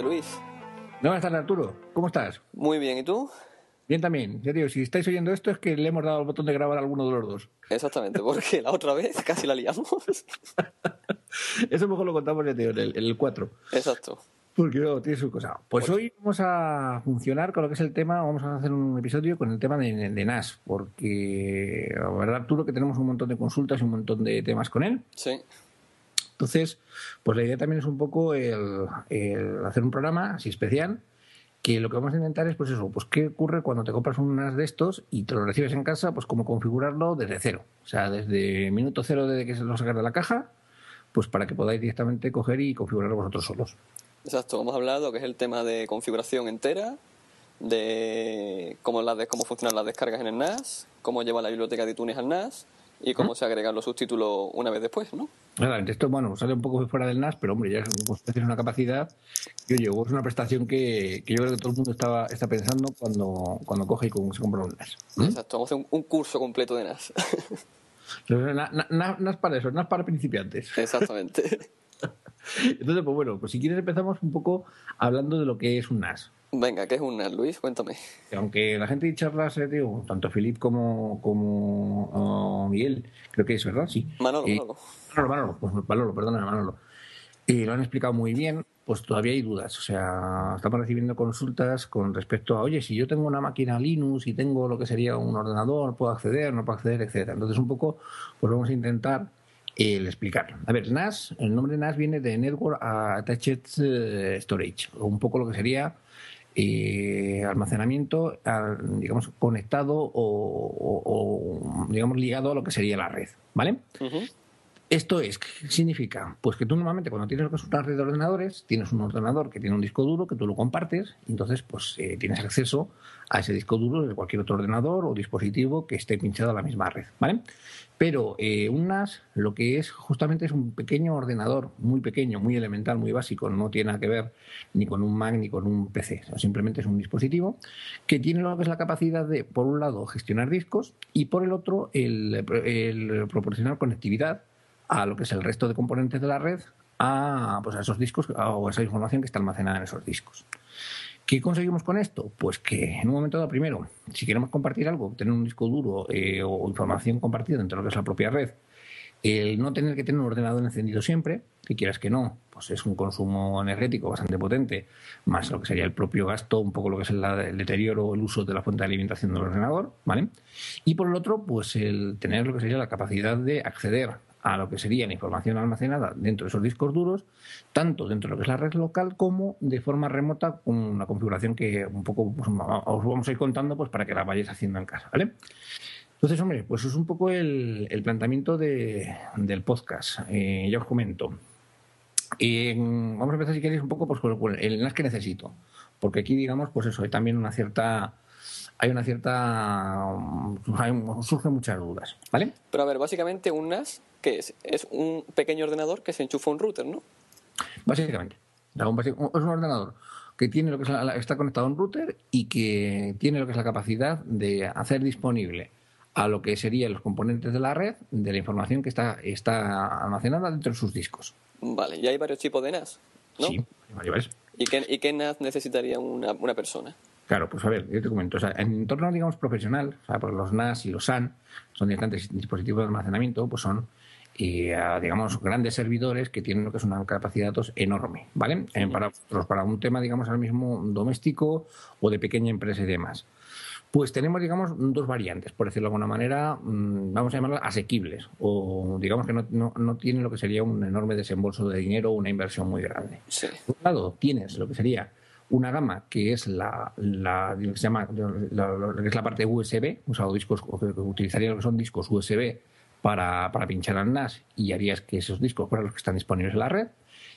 Tardes, Luis. Buenas tardes, Arturo. ¿Cómo estás? Muy bien, ¿y tú? Bien también. Ya digo, si estáis oyendo esto es que le hemos dado el botón de grabar a alguno de los dos. Exactamente, porque la otra vez casi la liamos. Eso mejor lo contamos ya en el, el 4. Exacto. Porque no, tiene su cosa. Pues hoy vamos a funcionar con lo que es el tema, vamos a hacer un episodio con el tema de, de NAS, porque la verdad, Arturo, que tenemos un montón de consultas y un montón de temas con él. Sí. Entonces, pues la idea también es un poco el, hacer un programa así especial que lo que vamos a intentar es, pues eso, pues qué ocurre cuando te compras un NAS de estos y te lo recibes en casa, pues cómo configurarlo desde cero. O sea, desde minuto cero desde que se lo sacas de la caja, pues para que podáis directamente coger y configurarlo vosotros solos. Exacto, de lo que es el tema de configuración entera, de cómo, las cómo funcionan las descargas en el NAS, cómo lleva la biblioteca de iTunes al NAS y cómo se agregan los subtítulos una vez después, ¿no? Claramente, esto, bueno, sale un poco fuera del NAS, pero hombre, ya es una capacidad que, oye, es una prestación que, que, yo creo que todo el mundo estaba, está pensando cuando, cuando coge y se compra un NAS. ¿Mm? Exacto, vamos a hacer un, un curso completo de NAS. NAS para eso, NAS para principiantes. Exactamente. Entonces, pues bueno, pues si quieres empezamos un poco hablando de lo que es un NAS. Venga, ¿qué es un NAS, Luis? Cuéntame. Aunque la gente de charlas, eh, digo, tanto Filip como, como oh, Miguel, creo que es, ¿verdad? Sí. Manolo, eh, Manolo. Manolo, Manolo, pues Manolo, perdona, Manolo. Y lo han explicado muy bien, pues todavía hay dudas. O sea, estamos recibiendo consultas con respecto a, oye, si yo tengo una máquina Linux y tengo lo que sería un ordenador, ¿puedo acceder, no puedo acceder, etcétera? Entonces, un poco, pues vamos a intentar el explicarlo. A ver, NAS, el nombre NAS viene de Network Attached Storage, o un poco lo que sería eh, almacenamiento, digamos, conectado o, o, digamos, ligado a lo que sería la red, ¿vale? Uh. Esto es, ¿qué significa? Pues que tú normalmente cuando tienes una red de ordenadores, tienes un ordenador que tiene un disco duro que tú lo compartes, y entonces pues eh, tienes acceso a ese disco duro de cualquier otro ordenador o dispositivo que esté pinchado a la misma red, ¿vale? Pero eh, un NAS lo que es justamente es un pequeño ordenador, muy pequeño, muy elemental, muy básico, no tiene nada que ver ni con un Mac ni con un PC, simplemente es un dispositivo que tiene lo que es la capacidad de, por un lado, gestionar discos y por el otro, el proporcionar conectividad a lo que es el resto de componentes de la red, a, pues a esos discos o esa información que está almacenada en esos discos. ¿Qué conseguimos con esto? Pues que en un momento dado, primero, si queremos compartir algo, tener un disco duro eh, o información compartida dentro de lo que es la propia red, el no tener que tener un ordenador encendido siempre, que quieras que no, pues es un consumo energético bastante potente, más lo que sería el propio gasto, un poco lo que es el, el deterioro o el uso de la fuente de alimentación del ordenador, ¿vale? Y por el otro, pues el tener lo que sería la capacidad de acceder a lo que sería la información almacenada dentro de esos discos duros, tanto dentro de lo que es la red local como de forma remota con una configuración que un poco pues, os vamos a ir contando pues para que la vayáis haciendo en casa, ¿vale? Entonces, hombre, pues es un poco el, el planteamiento de, del podcast. Eh, ya os comento. Eh, vamos a empezar, si queréis, un poco pues, con el enlace que necesito. Porque aquí, digamos, pues eso, hay también una cierta hay una cierta. Surgen muchas dudas, ¿vale? Pero a ver, básicamente un NAS, ¿qué es? Es un pequeño ordenador que se enchufa a un router, ¿no? Básicamente. Es un ordenador que tiene lo que es la, está conectado a un router y que tiene lo que es la capacidad de hacer disponible a lo que serían los componentes de la red de la información que está, está almacenada dentro de sus discos. Vale, y hay varios tipos de NAS, ¿no? Sí, hay varios. ¿Y qué, y qué NAS necesitaría una, una persona? Claro, pues a ver, yo te comento, o sea, en entorno, digamos, profesional, o sea, pues los NAS y los SAN son directamente dispositivos de almacenamiento, pues son, eh, digamos, grandes servidores que tienen lo que es una capacidad de datos enorme, ¿vale? Eh, para, para un tema, digamos, ahora mismo doméstico o de pequeña empresa y demás. Pues tenemos, digamos, dos variantes, por decirlo de alguna manera, vamos a llamarlas asequibles, o digamos que no, no, no tienen lo que sería un enorme desembolso de dinero o una inversión muy grande. Sí. Por un lado, tienes lo que sería una gama que es la, la que se llama la, la, la parte USB, o sea, discos, utilizaría lo que son discos USB para, para pinchar al NAS y harías que esos discos fueran los que están disponibles en la red.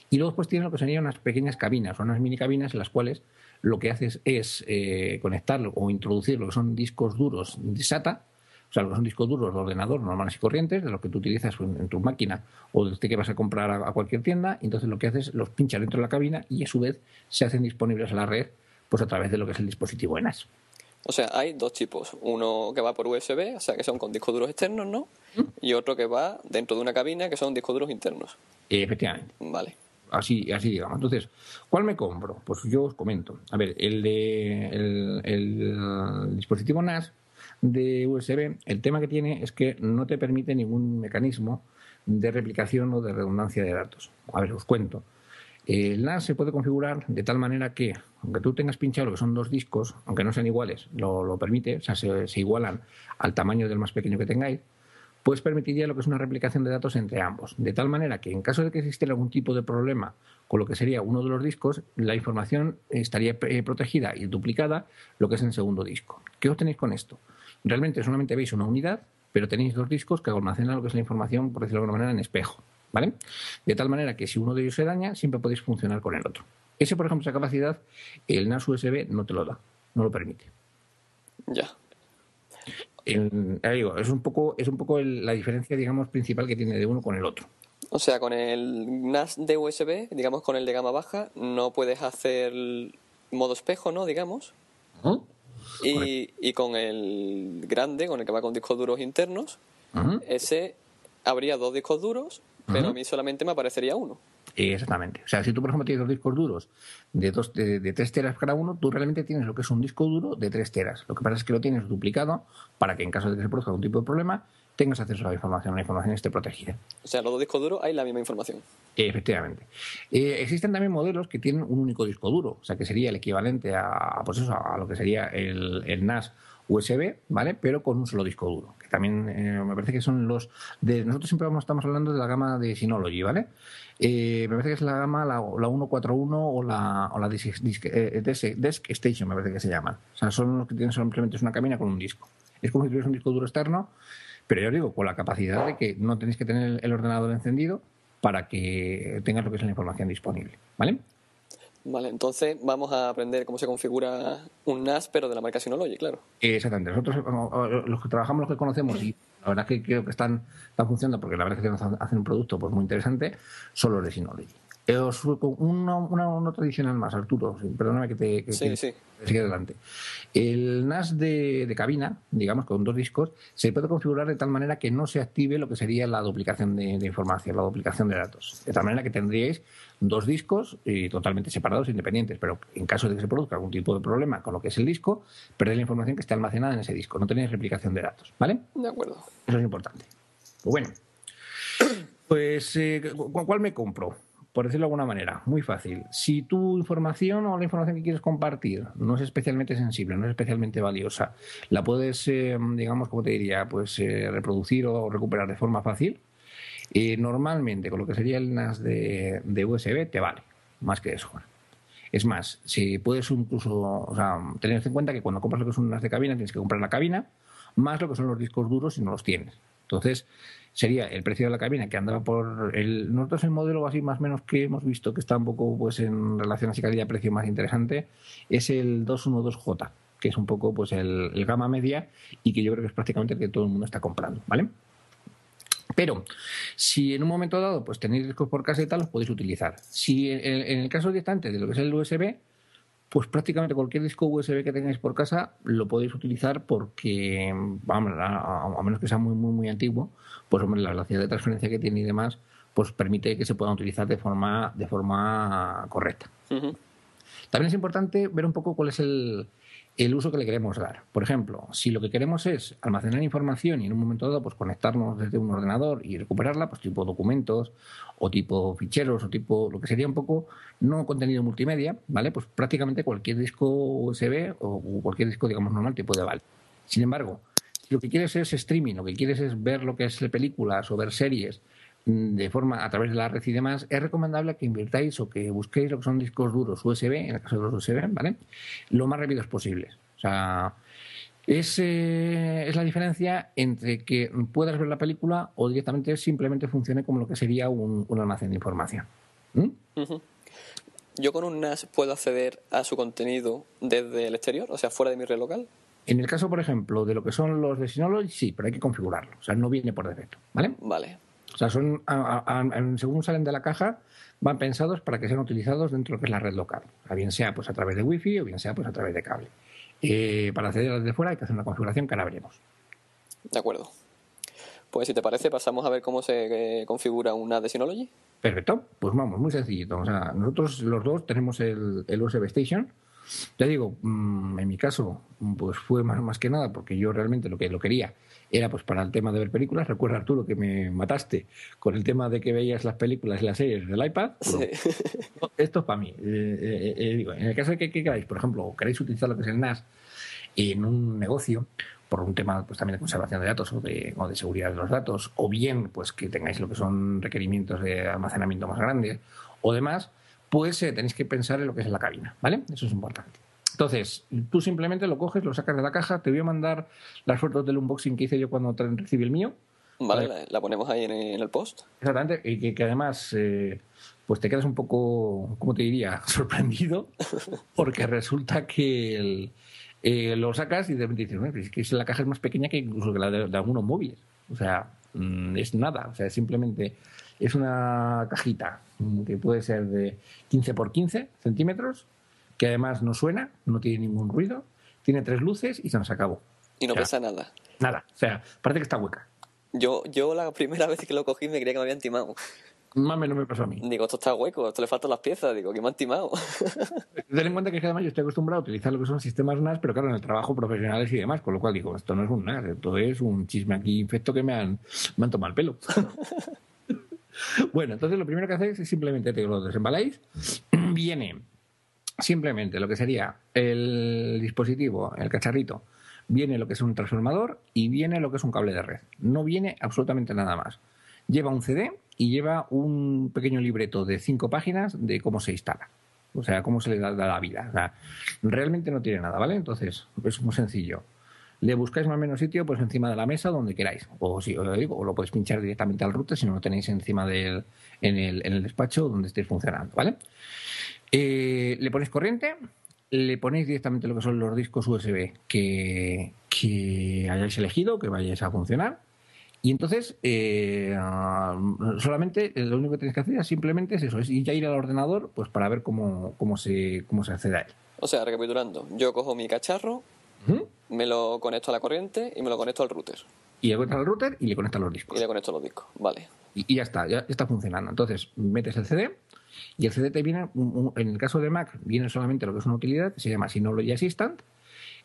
Y luego pues tiene lo que serían unas pequeñas cabinas o unas mini cabinas en las cuales lo que haces es eh, conectarlo o introducir lo que son discos duros de SATA, o sea, lo que son discos duros de ordenador normales y corrientes, de lo que tú utilizas en, tu máquina o desde que vas a comprar a, cualquier tienda, entonces lo que haces los pinchas dentro de la cabina y a su vez se hacen disponibles a la red pues a través de lo que es el dispositivo NAS. O sea, hay dos tipos. Uno que va por USB, o sea, que son con discos duros externos, ¿no? Y otro que va dentro de una cabina, que son discos duros internos. Efectivamente. Vale. así, así digamos. Entonces, ¿cuál me compro? Pues yo os comento. A ver, el de el, dispositivo NAS de USB, el tema que tiene es que no te permite ningún mecanismo de replicación o de redundancia de datos. A ver, os cuento. El NAS se puede configurar de tal manera que, aunque tú tengas pinchado lo que son dos discos, aunque no sean iguales, lo, permite, o sea, se, igualan al tamaño del más pequeño que tengáis, pues permitiría lo que es una replicación de datos entre ambos. De tal manera que en caso de que existiera algún tipo de problema con lo que sería uno de los discos, la información estaría eh, protegida y duplicada lo que es el segundo disco. ¿Qué obtenéis con esto? Realmente solamente veis una unidad, pero tenéis dos discos que almacenan lo que es la información, por decirlo de alguna manera, en espejo. ¿Vale? De tal manera que si uno de ellos se daña, siempre podéis funcionar con el otro. Ese, por ejemplo, esa capacidad, el NAS USB no te lo da, no lo permite. Ya. digo, es un poco, es un poco la diferencia, digamos, principal que tiene de uno con el otro. O sea, con el NAS de USB, digamos con el de gama baja, no puedes hacer modo espejo, ¿no? Digamos. Y, y, con el grande, con el que va con discos duros internos, ese habría dos discos duros pero a mí solamente me aparecería uno. Exactamente. O sea, si tú, por ejemplo, tienes dos discos duros de, dos, de, de 3 teras cada uno, tú realmente tienes lo que es un disco duro de 3 teras. Lo que pasa es que lo tienes duplicado para que en caso de que se produzca algún tipo de problema, tengas acceso a la información, la información esté protegida. O sea, los dos discos duros hay la misma información. Efectivamente. Eh, existen también modelos que tienen un único disco duro, o sea, que sería el equivalente a, pues eso, a lo que sería el, el NAS USB, ¿vale? Pero con un solo disco duro. También eh, me parece que son los de. Nosotros siempre estamos hablando de la gama de Synology, ¿vale? Eh, me parece que es la gama, la, 141 o la, o la eh, desk, Station, me parece que se llaman. O sea, son los que tienen simplemente una cabina con un disco. Es como si tuvieras un disco duro externo, pero yo digo, con la capacidad de que no tenéis que tener el ordenador encendido para que tengas lo que es la información disponible, ¿vale? Vale, entonces vamos a aprender cómo se configura un NAS, pero de la marca Synology, claro. Exactamente. Nosotros, los que trabajamos, los que conocemos, y la verdad que creo que están, están funcionando, porque la verdad es que hacen un producto pues muy interesante, son los de Synology. Eh, os, una, una, tradicional más, Arturo, perdóname que te, siga adelante. El NAS de, cabina, digamos, con dos discos, se puede configurar de tal manera que no se active lo que sería la duplicación de, información, la duplicación de datos. De tal manera que tendríais dos discos y totalmente separados, independientes, pero en caso de que se produzca algún tipo de problema con lo que es el disco, perdéis la información que está almacenada en ese disco. No tenéis replicación de datos, ¿vale? De acuerdo. Eso es importante. Pues bueno, pues, eh, ¿cuál me compro? Por decirlo de alguna manera, muy fácil. Si tu información o la información que quieres compartir no es especialmente sensible, no es especialmente valiosa, la puedes, eh, digamos, como te diría, pues eh, reproducir o recuperar de forma fácil. Eh, normalmente, con lo que sería el NAS de, USB, te vale, más que eso. Es más, si puedes incluso, o sea, tener en cuenta que cuando compras lo que es un NAS de cabina, tienes que comprar la cabina, más lo que son los discos duros si no los tienes. Entonces, sería el precio de la cabina que andaba por el nosotros el modelo así más o menos que hemos visto que está un poco pues en relación a esa calidad-precio más interesante es el 212J que es un poco pues el, gama media y que yo creo que es prácticamente el que todo el mundo está comprando ¿vale? Pero si en un momento dado pues tenéis discos por casa los podéis utilizar. Si en, en el caso distante de lo que es el USB, pues prácticamente cualquier disco USB que tengáis por casa lo podéis utilizar porque, vamos, a, menos que sea muy, muy, muy antiguo, pues hombre, la velocidad de transferencia que tiene y demás, pues permite que se puedan utilizar de forma, de forma correcta. También es importante ver un poco cuál es el, el uso que le queremos dar. Por ejemplo, si lo que queremos es almacenar información y en un momento dado pues conectarnos desde un ordenador y recuperarla, pues tipo documentos o tipo ficheros o tipo lo que sería un poco no contenido multimedia, ¿vale? Pues prácticamente cualquier disco USB o cualquier disco digamos normal te puede valer. Sin embargo, si lo que quieres es streaming, lo que quieres es ver lo que es películas o ver series de forma a través de la red y demás, es recomendable que invirtáis o que busquéis lo que son discos duros USB, en el caso de los USB, ¿vale? Lo más rápidos posibles. O sea, es, eh, es la diferencia entre que puedas ver la película o directamente simplemente funcione como lo que sería un, almacén de información. ¿Mm? ¿Yo con un NAS puedo acceder a su contenido desde el exterior, o sea, fuera de mi red local? En el caso, por ejemplo, de lo que son los de Synology, sí, pero hay que configurarlo. O sea, no viene por defecto, ¿vale? Vale. O sea, son, según salen de la caja, van pensados para que sean utilizados dentro de lo que es la red local. O bien sea pues a través de Wi-Fi o bien sea pues a través de cable. Eh, para acceder desde fuera hay que hacer una configuración que ahora veremos. De acuerdo. Pues si te parece, pasamos a ver cómo se eh, configura una de Synology. Perfecto, pues vamos, muy sencillito. O sea, nosotros los dos tenemos el, el USB Station. Ya digo, mm, en mi caso, pues fue más, más que nada porque yo realmente lo que lo quería era pues para el tema de ver películas. Recuerda, Arturo, que me mataste con el tema de que veías las películas y las series del iPad. esto es para mí. Eh, eh, eh, digo, en el caso de que, queráis, por ejemplo, queréis utilizar lo que es el NAS en un negocio, por un tema pues también de conservación de datos o de, o de, seguridad de los datos, o bien pues que tengáis lo que son requerimientos de almacenamiento más grandes o demás, pues tenéis que pensar en lo que es la cabina, ¿vale? Eso es importante. Entonces, tú simplemente lo coges, lo sacas de la caja, te voy a mandar las fotos del unboxing que hice yo cuando recibí el mío. Vale, La, ponemos ahí en el, post. Exactamente, y que, además eh, pues te quedas un poco, ¿cómo te diría?, sorprendido, porque resulta que eh, lo sacas y de repente dices, bueno, es que la caja es más pequeña que incluso la de, algunos móviles. O sea, mm, es nada, o sea, simplemente es una cajita que puede ser de 15 por 15 centímetros que además no suena, no tiene ningún ruido, tiene tres luces y se nos acabó. Y no pesa nada. Nada, o sea, parece que está hueca. Yo, yo la primera vez que lo cogí me creía que me habían timado. Mame, no me pasó a mí. Digo, esto está hueco, esto le faltan las piezas. Digo, que me han timado. Ten en cuenta que además yo estoy acostumbrado a utilizar lo que son sistemas NAS, pero claro, en el trabajo profesionales y demás, con lo cual digo, esto no es un NAS, esto es un chisme aquí infecto que me han, me han tomado el pelo. bueno, entonces lo primero que hacéis es simplemente te lo desembaláis. Viene simplemente lo que sería el dispositivo, el cacharrito, viene lo que es un transformador y viene lo que es un cable de red. No viene absolutamente nada más. Lleva un CD y lleva un pequeño libreto de cinco páginas de cómo se instala. O sea, cómo se le da la vida. realmente no tiene nada, ¿vale? Entonces, es muy sencillo. Le buscáis más o menos sitio pues encima de la mesa donde queráis. O si os digo, o lo podéis pinchar directamente al router si no lo tenéis encima del, en, el, en el despacho donde estéis funcionando, ¿vale? Eh, le ponéis corriente, le ponéis directamente lo que son los discos USB que, hayáis elegido, que vayáis a funcionar. Y entonces, eh, solamente lo único que tenéis que hacer es simplemente es eso, es ya ir al ordenador pues para ver cómo, cómo, se, cómo se accede a él. O sea, recapitulando, yo cojo mi cacharro, me lo conecto a la corriente y me lo conecto al router. Y le conecto al router y le conecto a los discos. Y le conecto los discos, vale. Y, y ya está, ya está funcionando. Entonces, metes el CD, y el CD viene, en el caso de Mac, viene solamente lo que es una utilidad que se llama Synology Assistant,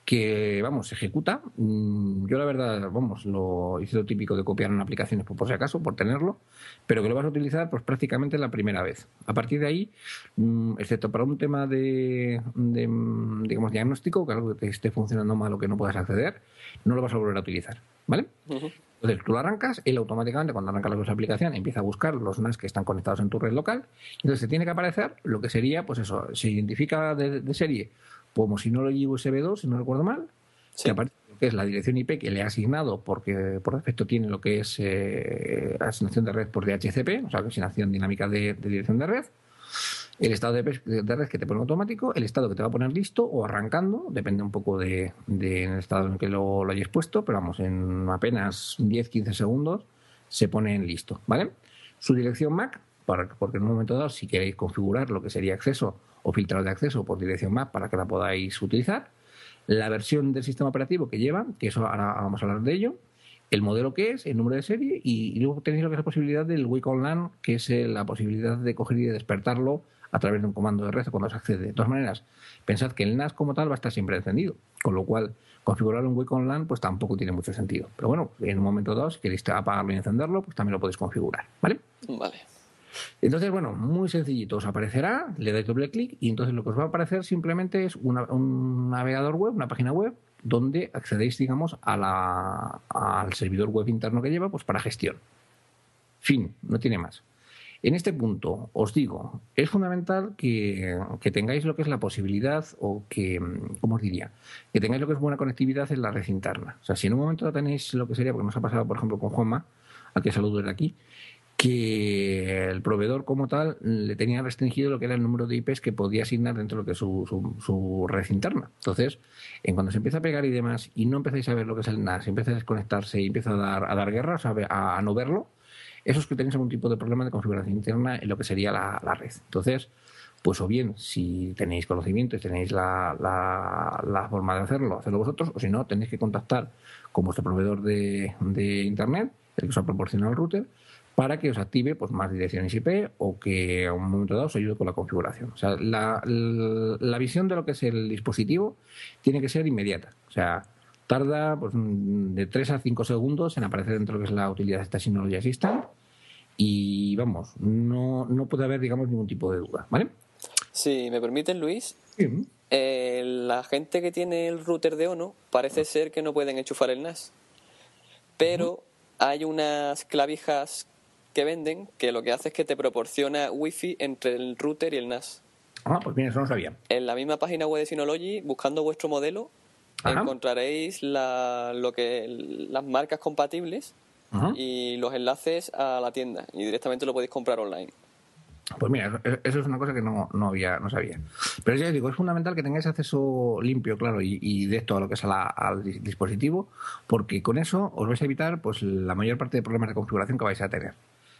que, vamos, se ejecuta. Mm, yo, la verdad, vamos, lo hice lo típico de copiar en aplicaciones por, por si acaso, por tenerlo, pero que lo vas a utilizar pues prácticamente la primera vez. A partir de ahí, mm, excepto para un tema de, digamos, diagnóstico, que algo que te esté funcionando mal o que no puedas acceder, no lo vas a volver a utilizar, ¿vale? Entonces tú lo arrancas, él automáticamente cuando arranca la aplicación empieza a buscar los NAS que están conectados en tu red local. Entonces te tiene que aparecer lo que sería, pues eso, se identifica de, serie como si no lo llevo USB 2, si no recuerdo mal, que aparece lo que es la dirección IP que le ha asignado porque por defecto tiene lo que es eh, asignación de red por DHCP, o sea, asignación dinámica de dirección de red el estado de, red que te pone automático, el estado que te va a poner listo o arrancando, depende un poco del de, estado en que lo, lo, hayas puesto, pero vamos, en apenas 10-15 segundos se pone en listo, ¿vale? Su dirección MAC, porque en un momento dado, si queréis configurar lo que sería acceso o filtrar de acceso por dirección MAC para que la podáis utilizar, la versión del sistema operativo que lleva, que eso ahora vamos a hablar de ello, el modelo que es, el número de serie y, luego tenéis lo que es la posibilidad del Wake On que es eh, la posibilidad de coger y de despertarlo a través de un comando de red cuando se accede. De todas maneras, pensad que el NAS como tal va a estar siempre encendido, con lo cual configurar un Wake On pues tampoco tiene mucho sentido. Pero bueno, en un momento dado, si queréis apagarlo y encenderlo, pues también lo podéis configurar. Vale. Entonces, bueno, muy sencillito, os aparecerá, le dais doble clic y entonces lo que os va a aparecer simplemente es un navegador web, una página web, donde accedéis, digamos, a la, al servidor web interno que lleva, pues para gestión. Fin, no tiene más. En este punto, os digo, es fundamental que, tengáis lo que es la posibilidad o que, ¿cómo os diría? Que tengáis lo que es buena conectividad en la red interna. O sea, si en un momento tenéis lo que sería, porque nos ha pasado, por ejemplo, con Juanma, al que saludo desde aquí, que el proveedor como tal le tenía restringido lo que era el número de IPs que podía asignar dentro de lo que es su, su, red interna. Entonces, en cuando se empieza a pegar y demás, y no empezáis a ver lo que es el NAS, empieza a desconectarse y empieza a dar, a dar guerra, o sea, a no verlo, eso es que tenéis algún tipo de problema de configuración interna en lo que sería la, red. Entonces, pues o bien si tenéis conocimiento y tenéis la, la, forma de hacerlo, hacerlo vosotros, o si no, tenéis que contactar con vuestro proveedor de, Internet el que os ha proporcionado el router, para que os active pues, más direcciones IP o que a un momento dado os ayude con la configuración. O sea, la, la, visión de lo que es el dispositivo tiene que ser inmediata. O sea, tarda pues, de 3 a 5 segundos en aparecer dentro de lo que es la utilidad de esta Synology Assistant y vamos, no, no puede haber, digamos, ningún tipo de duda, ¿vale? Si me permiten, Luis, eh, la gente que tiene el router de ONO parece ser que no pueden enchufar el NAS, pero hay unas clavijas que venden que lo que hace es que te proporciona wifi entre el router y el NAS. Ah, pues bien, eso no sabía. En la misma página web de Synology, buscando vuestro modelo, encontraréis la, lo que las marcas compatibles y los enlaces a la tienda y directamente lo podéis comprar online. Pues mira, eso es una cosa que no, no había, no sabía. Pero ya digo, es fundamental que tengáis acceso limpio, claro, y, y directo a lo que es al dispositivo, porque con eso os vais a evitar pues la mayor parte de problemas de configuración que vais a tener.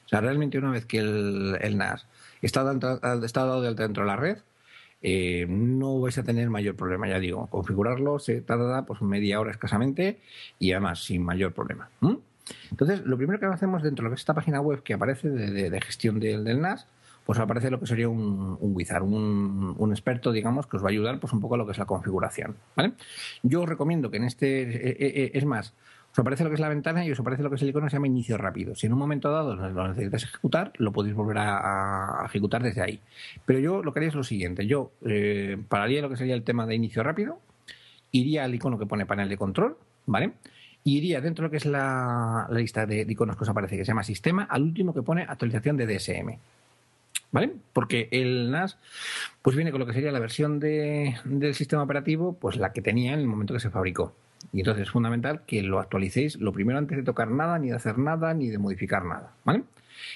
O sea, realmente una vez que el, NAS está dado, dentro de la red, eh, no vais a tener mayor problema, ya digo. Configurarlo se tarda pues media hora escasamente y además sin mayor problema. Entonces, lo primero que hacemos dentro de esta página web que aparece de, gestión del, NAS, pues aparece lo que sería un, un wizard, un, experto, digamos, que os va a ayudar pues un poco a lo que es la configuración. ¿vale? Yo os recomiendo que en este, eh, eh, es más, os aparece lo que es la ventana y os aparece lo que es el icono que se llama inicio rápido. Si en un momento dado lo necesitas ejecutar, lo podéis volver a, ejecutar desde ahí. Pero yo lo que haría es lo siguiente. Yo eh, pararía lo que sería el tema de inicio rápido, iría al icono que pone panel de control, ¿vale? Y iría dentro de lo que es la, lista de, iconos que os aparece, que se llama sistema, al último que pone actualización de DSM. ¿Vale? Porque el NAS pues viene con lo que sería la versión de, del sistema operativo, pues la que tenía en el momento que se fabricó. Y entonces es fundamental que lo actualicéis lo primero antes de tocar nada, ni de hacer nada, ni de modificar nada. ¿Vale?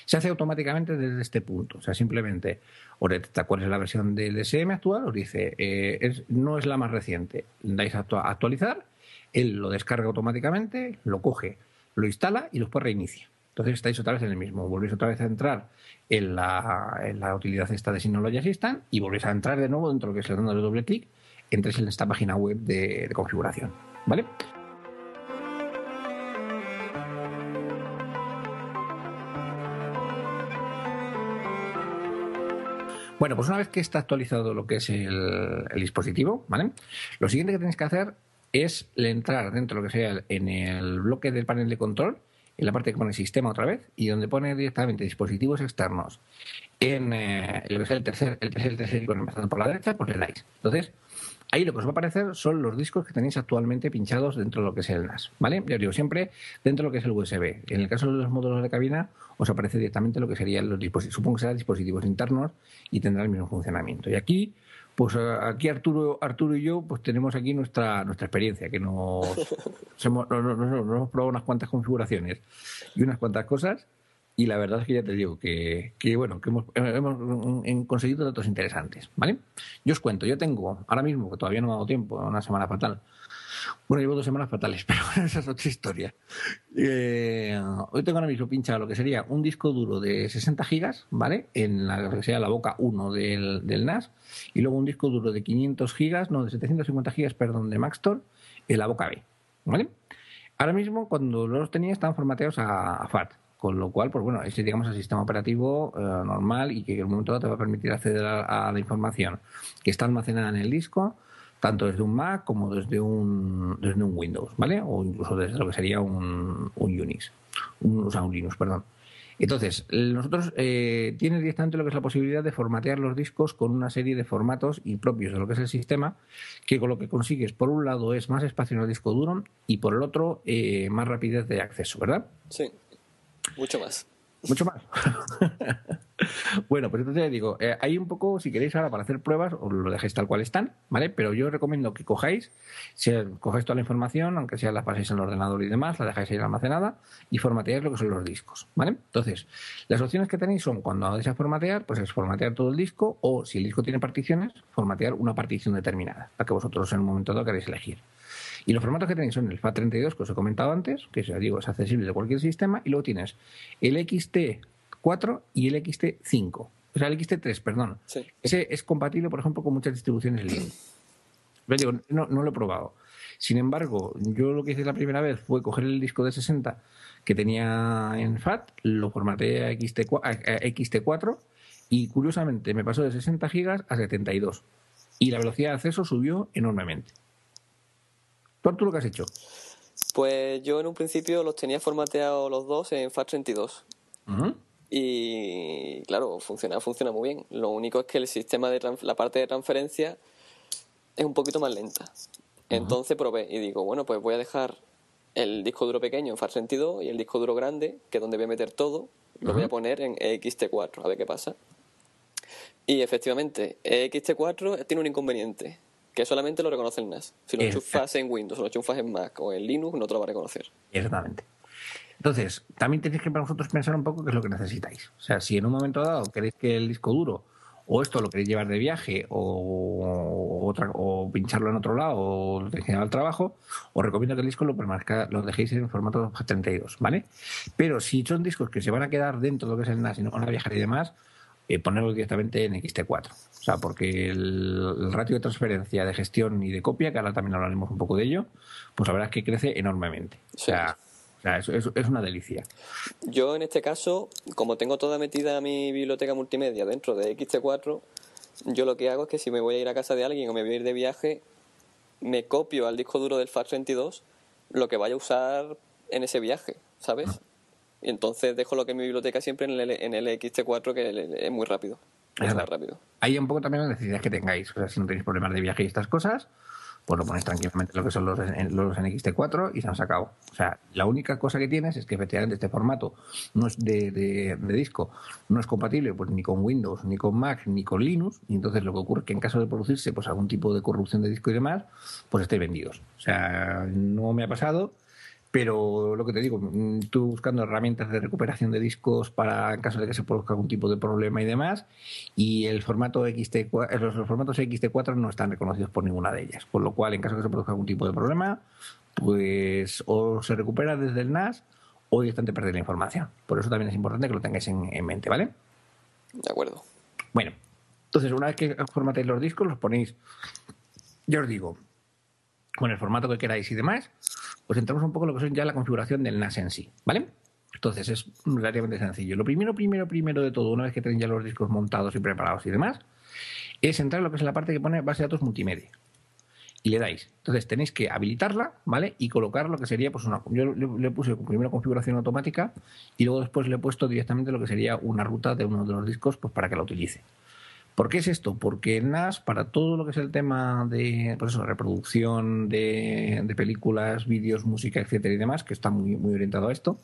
Se hace automáticamente desde este punto. O sea, simplemente os detecta cuál es la versión del DSM actual, os dice eh, no es la más reciente, dais a actualizar, él lo descarga automáticamente, lo coge, lo instala y después reinicia. Entonces estáis otra vez en el mismo. Volvéis otra vez a entrar en la, utilidad esta de Synology Assistant y volvéis a entrar de nuevo dentro de lo que es el dándole doble clic, entres en esta página web de configuración. ¿Vale? Bueno, pues una vez que está actualizado lo que es el, dispositivo, ¿vale? Lo siguiente que tenéis que hacer es entrar dentro de lo que sea en el bloque del panel de control, en la parte que pone sistema otra vez, y donde pone directamente dispositivos externos en eh, lo que el tercer, el tercer, el tercer empezando por la derecha, pues le dais. Entonces, Ahí lo que os va a aparecer son los discos que tenéis actualmente pinchados dentro de lo que es el NAS, ¿vale? Ya os digo, siempre dentro de lo que es el USB. En el caso de los módulos de cabina, os aparece directamente lo que serían los dispositivos, supongo que serán dispositivos internos y tendrá el mismo funcionamiento. Y aquí, pues aquí Arturo, Arturo y yo, pues tenemos aquí nuestra, nuestra experiencia, que nos, hemos, nos hemos probado unas cuantas configuraciones y unas cuantas cosas y la verdad es que ya te digo que, bueno, que hemos, hemos, conseguido datos interesantes, ¿vale? Yo os cuento, yo tengo ahora mismo, que todavía no me ha dado tiempo, una semana fatal. Bueno, llevo dos semanas fatales, pero esa es otra historia. Eh, hoy tengo ahora mismo pinchado lo que sería un disco duro de 60 gigas, ¿vale? En la que sea la boca 1 del, del, NAS, y luego un disco duro de 500 gigas, no, de 750 gigas, perdón, de Maxtor, en la boca B, ¿vale? Ahora mismo, cuando los tenía, estaban formateados a FAT con lo cual, pues bueno, ese digamos el sistema operativo eh, normal y que en un momento dado te va a permitir acceder a, la información que está almacenada en el disco, tanto desde un Mac como desde un, desde un Windows, ¿vale? O incluso desde lo que sería un, un Unix, un, o sea, un Linux, perdón. Entonces, nosotros eh, tienes directamente lo que es la posibilidad de formatear los discos con una serie de formatos impropios de lo que es el sistema, que con lo que consigues, por un lado, es más espacio en el disco duro y por el otro, eh, más rapidez de acceso, ¿verdad? Sí. Mucho más. Mucho más. bueno, pues entonces digo, eh, hay un poco, si queréis ahora para hacer pruebas, os lo dejéis tal cual están, ¿vale? Pero yo recomiendo que cojáis, si cojáis toda la información, aunque sea la paséis en el ordenador y demás, la dejáis ahí almacenada y formateáis lo que son los discos, ¿vale? Entonces, las opciones que tenéis son cuando vais a formatear, pues es formatear todo el disco o si el disco tiene particiones, formatear una partición determinada, la que vosotros en un momento dado queréis elegir. Y los formatos que tenéis son el FAT32, que os he comentado antes, que ya digo, es accesible de cualquier sistema, y luego tienes el XT4 y el XT5. O sea, el XT3, perdón. Ese es compatible, por ejemplo, con muchas distribuciones Linux. Digo, no, no lo he probado. Sin embargo, yo lo que hice la primera vez fue coger el disco de 60 que tenía en FAT, lo formateé a, XT4 y curiosamente me pasó de 60 gigas a 72 y la velocidad de acceso subió enormemente. ¿Tú, lo que has hecho? Pues yo en un principio los tenía formateados los dos en FAT32. Y claro, funciona, funciona muy bien. Lo único es que el sistema de la parte de transferencia es un poquito más lenta. Entonces probé y digo, bueno, pues voy a dejar el disco duro pequeño en FAT32 y el disco duro grande, que es donde voy a meter todo, lo voy a poner en EXT4, a ver qué pasa. Y efectivamente, EXT4 tiene un inconveniente, que solamente lo reconoce el NAS. Si lo enchufas en Windows o lo enchufas en Mac o en Linux, no te lo va a reconocer. Exactamente. Entonces, también tenéis que para vosotros pensar un poco qué es lo que necesitáis. O sea, si en un momento dado queréis que el disco duro o esto lo queréis llevar de viaje o, otra, o pincharlo en otro lado o llevar al trabajo, os recomiendo que el disco lo, lo dejéis en formato 32, ¿vale? Pero si son discos que se van a quedar dentro de lo que es el NAS y no van a viajar y demás, eh, ponerlos directamente en XT4. O sea, porque el, ratio de transferencia, de gestión y de copia, que ahora también hablaremos un poco de ello, pues la verdad es que crece enormemente. O sea, es, una delicia. Yo en este caso, como tengo toda metida mi biblioteca multimedia dentro de XT4, yo lo que hago es que si me voy a ir a casa de alguien o me voy a ir de viaje, me copio al disco duro del FAT32 lo que vaya a usar en ese viaje, ¿sabes? Y entonces dejo lo que es mi biblioteca siempre en el, en el XT4, que es muy rápido. Es más rápido. Hay un poco también la necesidad que tengáis. O sea, si no tenéis problemas de viaje y estas cosas, pues lo pones tranquilamente lo que son los, los NXT4 y se han sacado. O sea, la única cosa que tienes es que efectivamente este formato no es de, disco, no es compatible pues ni con Windows, ni con Mac, ni con Linux, y entonces lo que ocurre es que en caso de producirse pues algún tipo de corrupción de disco y demás, pues estéis vendidos. O sea, no me ha pasado, pero lo que te digo, mm, tú buscando herramientas de recuperación de discos para en caso de que se produzca algún tipo de problema y demás, y el formato XT, los formatos XT4 no están reconocidos por ninguna de ellas, con lo cual en caso de que se produzca algún tipo de problema, pues o se recupera desde el NAS o directamente perder la información. Por eso también es importante que lo tengáis en, en mente, ¿vale? De acuerdo. Bueno, entonces una vez que formatéis los discos, los ponéis, ya os digo, con el formato que queráis y demás, pues entramos un poco en lo que son ya la configuración del NAS en sí, ¿vale? Entonces es relativamente sencillo. Lo primero, primero, primero de todo, una vez que tenéis ya los discos montados y preparados y demás, es entrar en lo que es la parte que pone base de datos multimedia. Y le dais. Entonces tenéis que habilitarla, ¿vale? Y colocar lo que sería, pues una. Yo le, puse primero configuración automática y luego después le he puesto directamente lo que sería una ruta de uno de los discos, pues para que la utilice. ¿Por qué es esto? Porque NAS, para todo lo que es el tema de pues eso, reproducción de, películas, vídeos, música, etcétera y demás, que está muy, muy orientado a esto,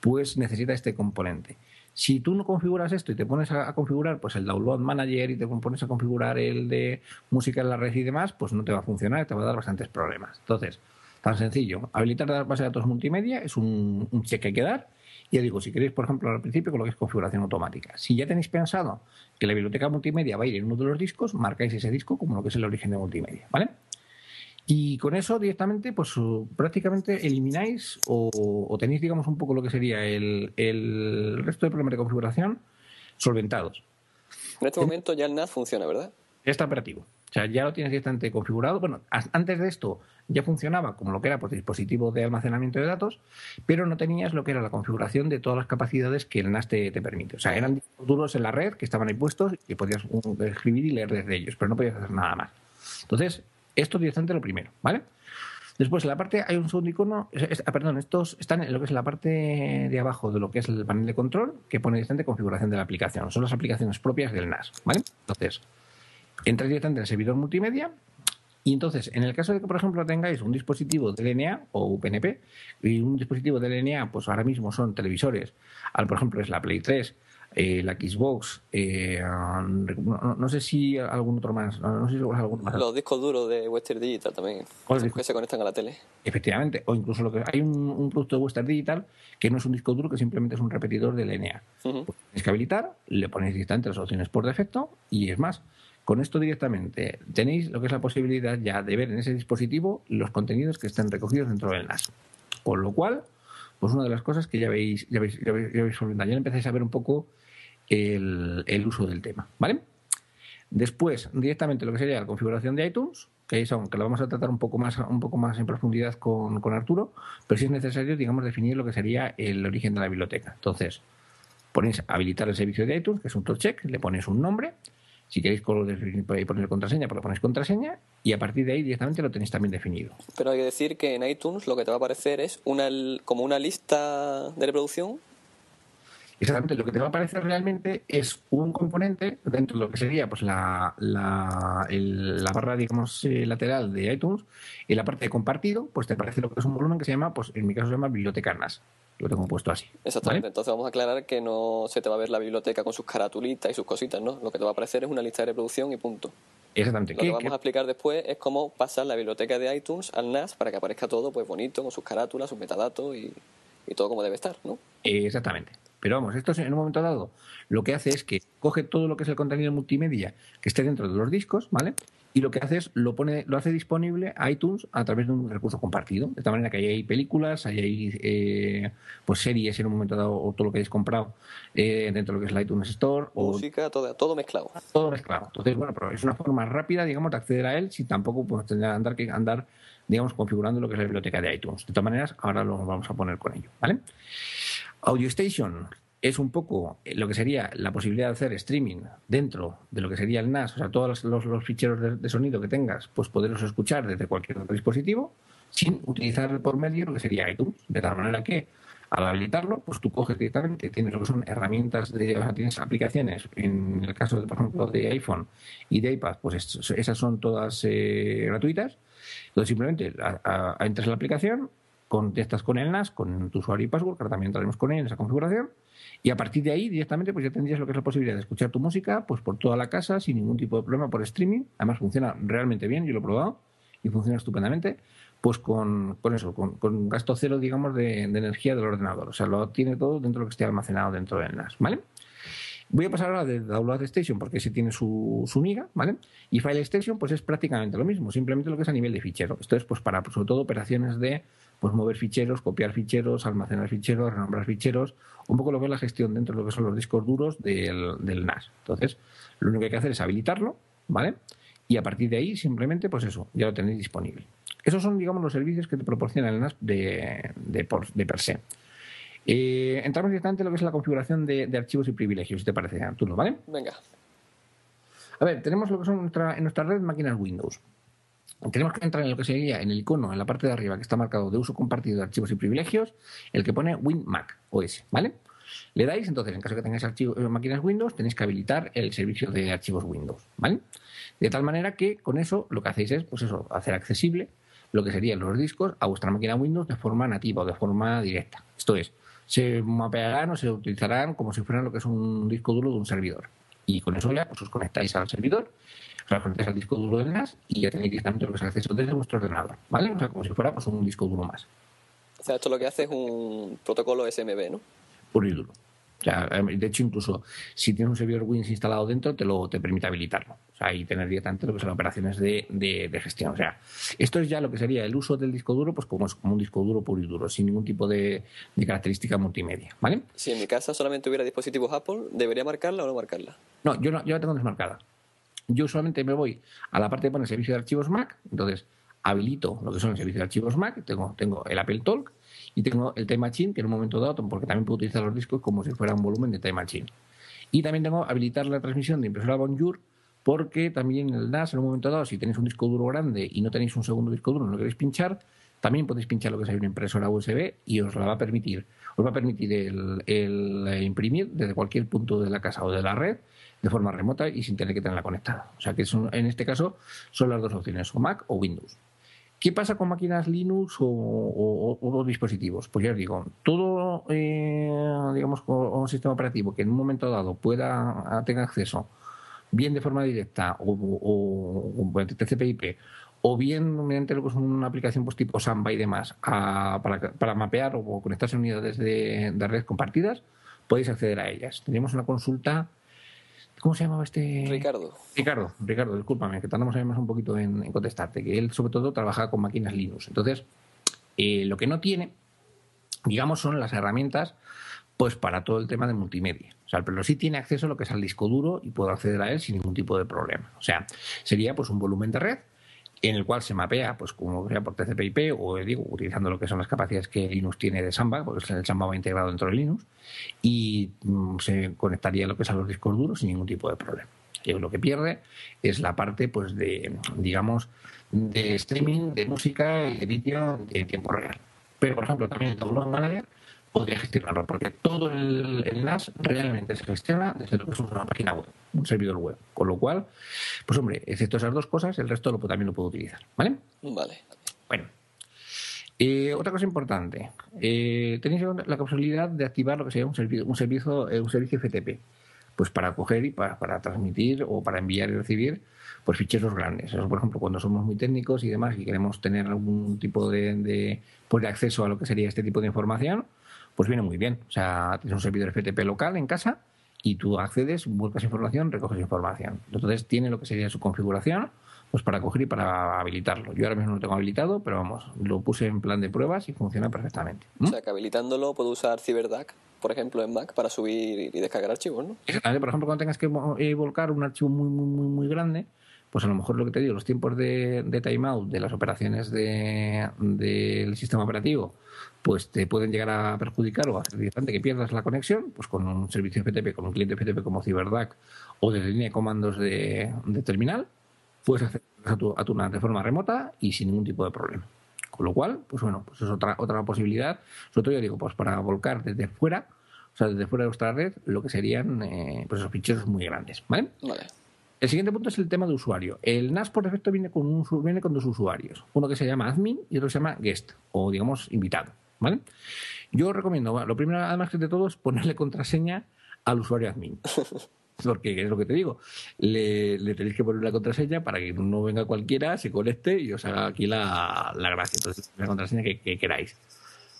pues necesita este componente. Si tú no configuras esto y te pones a, configurar pues el Download Manager y te pones a configurar el de música en la red y demás, pues no te va a funcionar, te va a dar bastantes problemas. Entonces, tan sencillo, habilitar la base de datos multimedia es un, un check que hay que dar ya digo, si queréis, por ejemplo, al principio con lo que es configuración automática. Si ya tenéis pensado que la biblioteca multimedia va a ir en uno de los discos, marcáis ese disco como lo que es el origen de multimedia, ¿vale? Y con eso directamente, pues prácticamente elimináis o, tenéis, digamos, un poco lo que sería el, resto de problemas de configuración solventados. En este momento ya el NAS funciona, ¿verdad? Ya está operativo. O sea, ya lo tienes directamente configurado. Bueno, antes de esto ya funcionaba como lo que era pues, dispositivo de almacenamiento de datos, pero no tenías lo que era la configuración de todas las capacidades que el NAS te, permite. O sea, eran discos duros en la red que estaban ahí puestos y podías escribir y leer desde ellos, pero no podías hacer nada más. Entonces, esto directamente lo primero, ¿vale? Después, en la parte hay un segundo icono, ah, perdón, estos están en lo que es la parte de abajo de lo que es el panel de control, que pone directamente configuración de la aplicación. Son las aplicaciones propias del NAS, ¿vale? Entonces, entráis directamente en el servidor multimedia y entonces, en el caso de que, por ejemplo, tengáis un dispositivo de LNA o UPnP, y un dispositivo de LNA, pues ahora mismo son televisores, al, por ejemplo, es la Play 3, eh, la Xbox, eh, no, sé si algún otro más, no, sé si algún más. Los discos duros de Western Digital también, que se conectan a la tele. Efectivamente, o incluso lo que hay un, producto de Western Digital que no es un disco duro, que simplemente es un repetidor de LNA. Uh pues que habilitar, le ponéis directamente las opciones por defecto y es más. Con esto directamente tenéis lo que es la posibilidad ya de ver en ese dispositivo los contenidos que estén recogidos dentro del NAS. Con lo cual, pues una de las cosas que ya veis, ya veis, ya veis, ya, ya empezáis a ver un poco el, uso del tema, ¿vale? Después, directamente lo que sería la configuración de iTunes, que es que lo vamos a tratar un poco más, un poco más en profundidad con, con Arturo, pero sí es necesario, digamos, definir lo que sería el origen de la biblioteca. Entonces, ponéis habilitar el servicio de iTunes, que es un check, le ponéis un nombre, si queréis poner contraseña, pues lo ponéis contraseña y a partir de ahí directamente lo tenéis también definido. Pero hay que decir que en iTunes lo que te va a aparecer es una como una lista de reproducción. Exactamente, lo que te va a aparecer realmente es un componente dentro de lo que sería pues la, la, la barra digamos eh, lateral de iTunes y la parte de compartido, pues te aparece lo que es un volumen que se llama, pues en mi caso se llama biblioteca NAS lo tengo puesto así. Exactamente, entonces vamos a aclarar que no se te va a ver la biblioteca con sus caratulitas y sus cositas, ¿no? Lo que te va a aparecer es una lista de reproducción y punto. Exactamente. Lo que vamos a explicar después es cómo pasar la biblioteca de iTunes al NAS para que aparezca todo pues bonito, con sus carátulas, sus metadatos y, y todo como debe estar, ¿no? Exactamente. Pero vamos, esto en un momento dado lo que hace es que coge todo lo que es el contenido multimedia que esté dentro de los discos, ¿vale? Y lo que hace es lo pone lo hace disponible a iTunes a través de un recurso compartido. De esta manera que hay películas hay eh, pues series en un momento dado o todo lo que hayáis comprado eh, dentro de lo que es la iTunes Store o música todo, todo mezclado. Todo mezclado. Entonces bueno pero es una forma rápida digamos de acceder a él sin tampoco pues tendrá que andar que andar digamos configurando lo que es la biblioteca de iTunes. De todas maneras ahora lo vamos a poner con ello vale Audio Station es un poco lo que sería la posibilidad de hacer streaming dentro de lo que sería el NAS, o sea, todos los, ficheros de, sonido que tengas, pues poderlos escuchar desde cualquier otro dispositivo sin utilizar por medio lo que sería iTunes, de tal manera que al habilitarlo, pues tú coges directamente, tienes lo que son herramientas, de, o sea, tienes aplicaciones, en el caso, de, por ejemplo, de iPhone y de iPad, pues esas son todas eh, gratuitas. Entonces simplemente entras en la aplicación, contestas con el NAS, con tu usuario y password, que ahora también entraremos con él en esa configuración, y a partir de ahí, directamente, pues ya tendrías lo que es la posibilidad de escuchar tu música pues por toda la casa, sin ningún tipo de problema por streaming. Además, funciona realmente bien, yo lo he probado y funciona estupendamente. Pues con, con eso, con, con, gasto cero, digamos, de, energía del ordenador. O sea, lo tiene todo dentro de lo que esté almacenado dentro del NAS, ¿vale? Voy a pasar ahora de Download Station porque ese tiene su, su miga, ¿vale? Y File Station, pues es prácticamente lo mismo, simplemente lo que es a nivel de fichero. Esto es, pues, para, sobre todo, operaciones de pues mover ficheros, copiar ficheros, almacenar ficheros, renombrar ficheros, un poco lo que es la gestión dentro de lo que son los discos duros del, del NAS. Entonces, lo único que hay que hacer es habilitarlo, ¿vale? Y a partir de ahí, simplemente, pues eso, ya lo tenéis disponible. Esos son, digamos, los servicios que te proporciona el NAS de, de, por, de per se. Eh, entramos directamente en lo que es la configuración de, de, archivos y privilegios, si te parece, Arturo, ¿vale? Venga. A ver, tenemos lo que son nuestra, en nuestra red máquinas Windows tenemos que entrar en lo que sería en el icono en la parte de arriba que está marcado de uso compartido de archivos y privilegios, el que pone WinMac OS, ¿vale? Le dais, entonces, en caso que tengáis archivos, eh, máquinas Windows, tenéis que habilitar el servicio de archivos Windows, ¿vale? De tal manera que con eso lo que hacéis es, pues eso, hacer accesible lo que serían los discos a vuestra máquina Windows de forma nativa o de forma directa. Esto es, se mapearán o se utilizarán como si fueran lo que es un disco duro de un servidor. Y con eso ya pues, os conectáis al servidor conectáis al disco duro del NAS y ya tenéis directamente lo que es el acceso desde vuestro ordenador, ¿vale? O sea, como si fuera pues, un disco duro más. O sea, esto lo que hace es un protocolo SMB, ¿no? Puro y duro. O sea, de hecho, incluso si tienes un servidor Windows instalado dentro, te lo te permite habilitarlo. O sea, y tener directamente lo que son operaciones de, de, gestión. O sea, esto es ya lo que sería el uso del disco duro, pues como es como un disco duro puro y duro, sin ningún tipo de, de característica multimedia. ¿Vale? Si en mi casa solamente hubiera dispositivos Apple, ¿debería marcarla o no marcarla? No, yo, no, yo la tengo desmarcada yo solamente me voy a la parte que pone servicio de archivos Mac, entonces habilito lo que son el servicio de archivos Mac, tengo, tengo el Apple Talk y tengo el Time Machine, que en un momento dado, porque también puedo utilizar los discos como si fuera un volumen de Time Machine. Y también tengo habilitar la transmisión de impresora Bonjour, porque también el NAS, en un momento dado, si tenéis un disco duro grande y no tenéis un segundo disco duro, no lo queréis pinchar, también podéis pinchar lo que es una impresora USB y os la va a permitir. Os va a permitir el, el imprimir desde cualquier punto de la casa o de la red de forma remota y sin tener que tenerla conectada. O sea que en este caso son las dos opciones, o Mac o Windows. ¿Qué pasa con máquinas Linux o, o, dispositivos? Pues ya os digo, todo, eh, digamos, un sistema operativo que en un momento dado pueda tener acceso, bien de forma directa o, mediante TCP/IP, o bien mediante lo una aplicación pues, tipo Samba y demás, para, para, mapear o conectarse a unidades de, de red compartidas, podéis acceder a ellas. Tenemos una consulta ¿Cómo se llamaba este? Ricardo. Ricardo, Ricardo, discúlpame, que tardamos más un poquito en, contestarte, que él sobre todo trabajaba con máquinas Linux. Entonces, eh, lo que no tiene, digamos, son las herramientas pues para todo el tema de multimedia. O sea, pero sí tiene acceso a lo que es al disco duro y puedo acceder a él sin ningún tipo de problema. O sea, sería pues un volumen de red en el cual se mapea, pues como sea por TCP/IP o digo, utilizando lo que son las capacidades que Linux tiene de Samba, porque el Samba va integrado dentro de Linux, y mm, se conectaría lo que es a los discos duros sin ningún tipo de problema. Y lo que pierde es la parte, pues, de, digamos, de streaming, de música y de vídeo en tiempo real. Pero, por ejemplo, también el Download Manager podría gestionarlo, porque todo el, NAS realmente se gestiona desde lo que es una página web, un servidor web. Con lo cual, pues hombre, excepto esas dos cosas, el resto lo, también lo puedo utilizar. ¿Vale? Vale. Bueno. Eh, otra cosa importante, eh, tenéis la posibilidad de activar lo que sería un, servicio, un servicio, eh, un servicio FTP, pues para coger y para, para transmitir o para enviar y recibir pues ficheros grandes. por ejemplo, cuando somos muy técnicos y demás y queremos tener algún tipo de, de, pues de acceso a lo que sería este tipo de información, pues viene muy bien. O sea, tienes un servidor FTP local en casa y tú accedes, buscas información, recoges información. Entonces tiene lo que sería su configuración, pues para coger y para habilitarlo. Yo ahora mismo no lo tengo habilitado, pero vamos, lo puse en plan de pruebas y funciona perfectamente. ¿Mm? O sea, que habilitándolo puedo usar CyberDAC, por ejemplo, en Mac para subir y descargar archivos, ¿no? Exactamente, por ejemplo, cuando tengas que eh, volcar un archivo muy, muy, muy, muy grande, pues a lo mejor lo que te digo, los tiempos de, de timeout de las operaciones del sistema operativo, pues te pueden llegar a perjudicar o hacer que pierdas la conexión, pues con un servicio FTP, con un cliente FTP como CyberDAC o desde línea de comandos de, terminal, puedes hacer a tu, a tu de forma remota y sin ningún tipo de problema. Con lo cual, pues bueno, pues es otra, otra posibilidad. Sobre todo yo digo, pues para volcar desde fuera, o sea, desde fuera de vuestra red, lo que serían eh, pues esos ficheros muy grandes, ¿vale? Vale. El siguiente punto es el tema de usuario. El NAS por defecto viene con, un, viene con dos usuarios. Uno que se llama admin y otro que se llama guest, o digamos invitado. ¿vale? Yo recomendo, lo primero, además de todo, es ponerle contraseña al usuario admin. Porque es lo que te digo, le, tenéis que poner una contraseña para que no venga cualquiera, se conecte y os haga aquí la, gracia. Entonces, la contraseña que, queráis.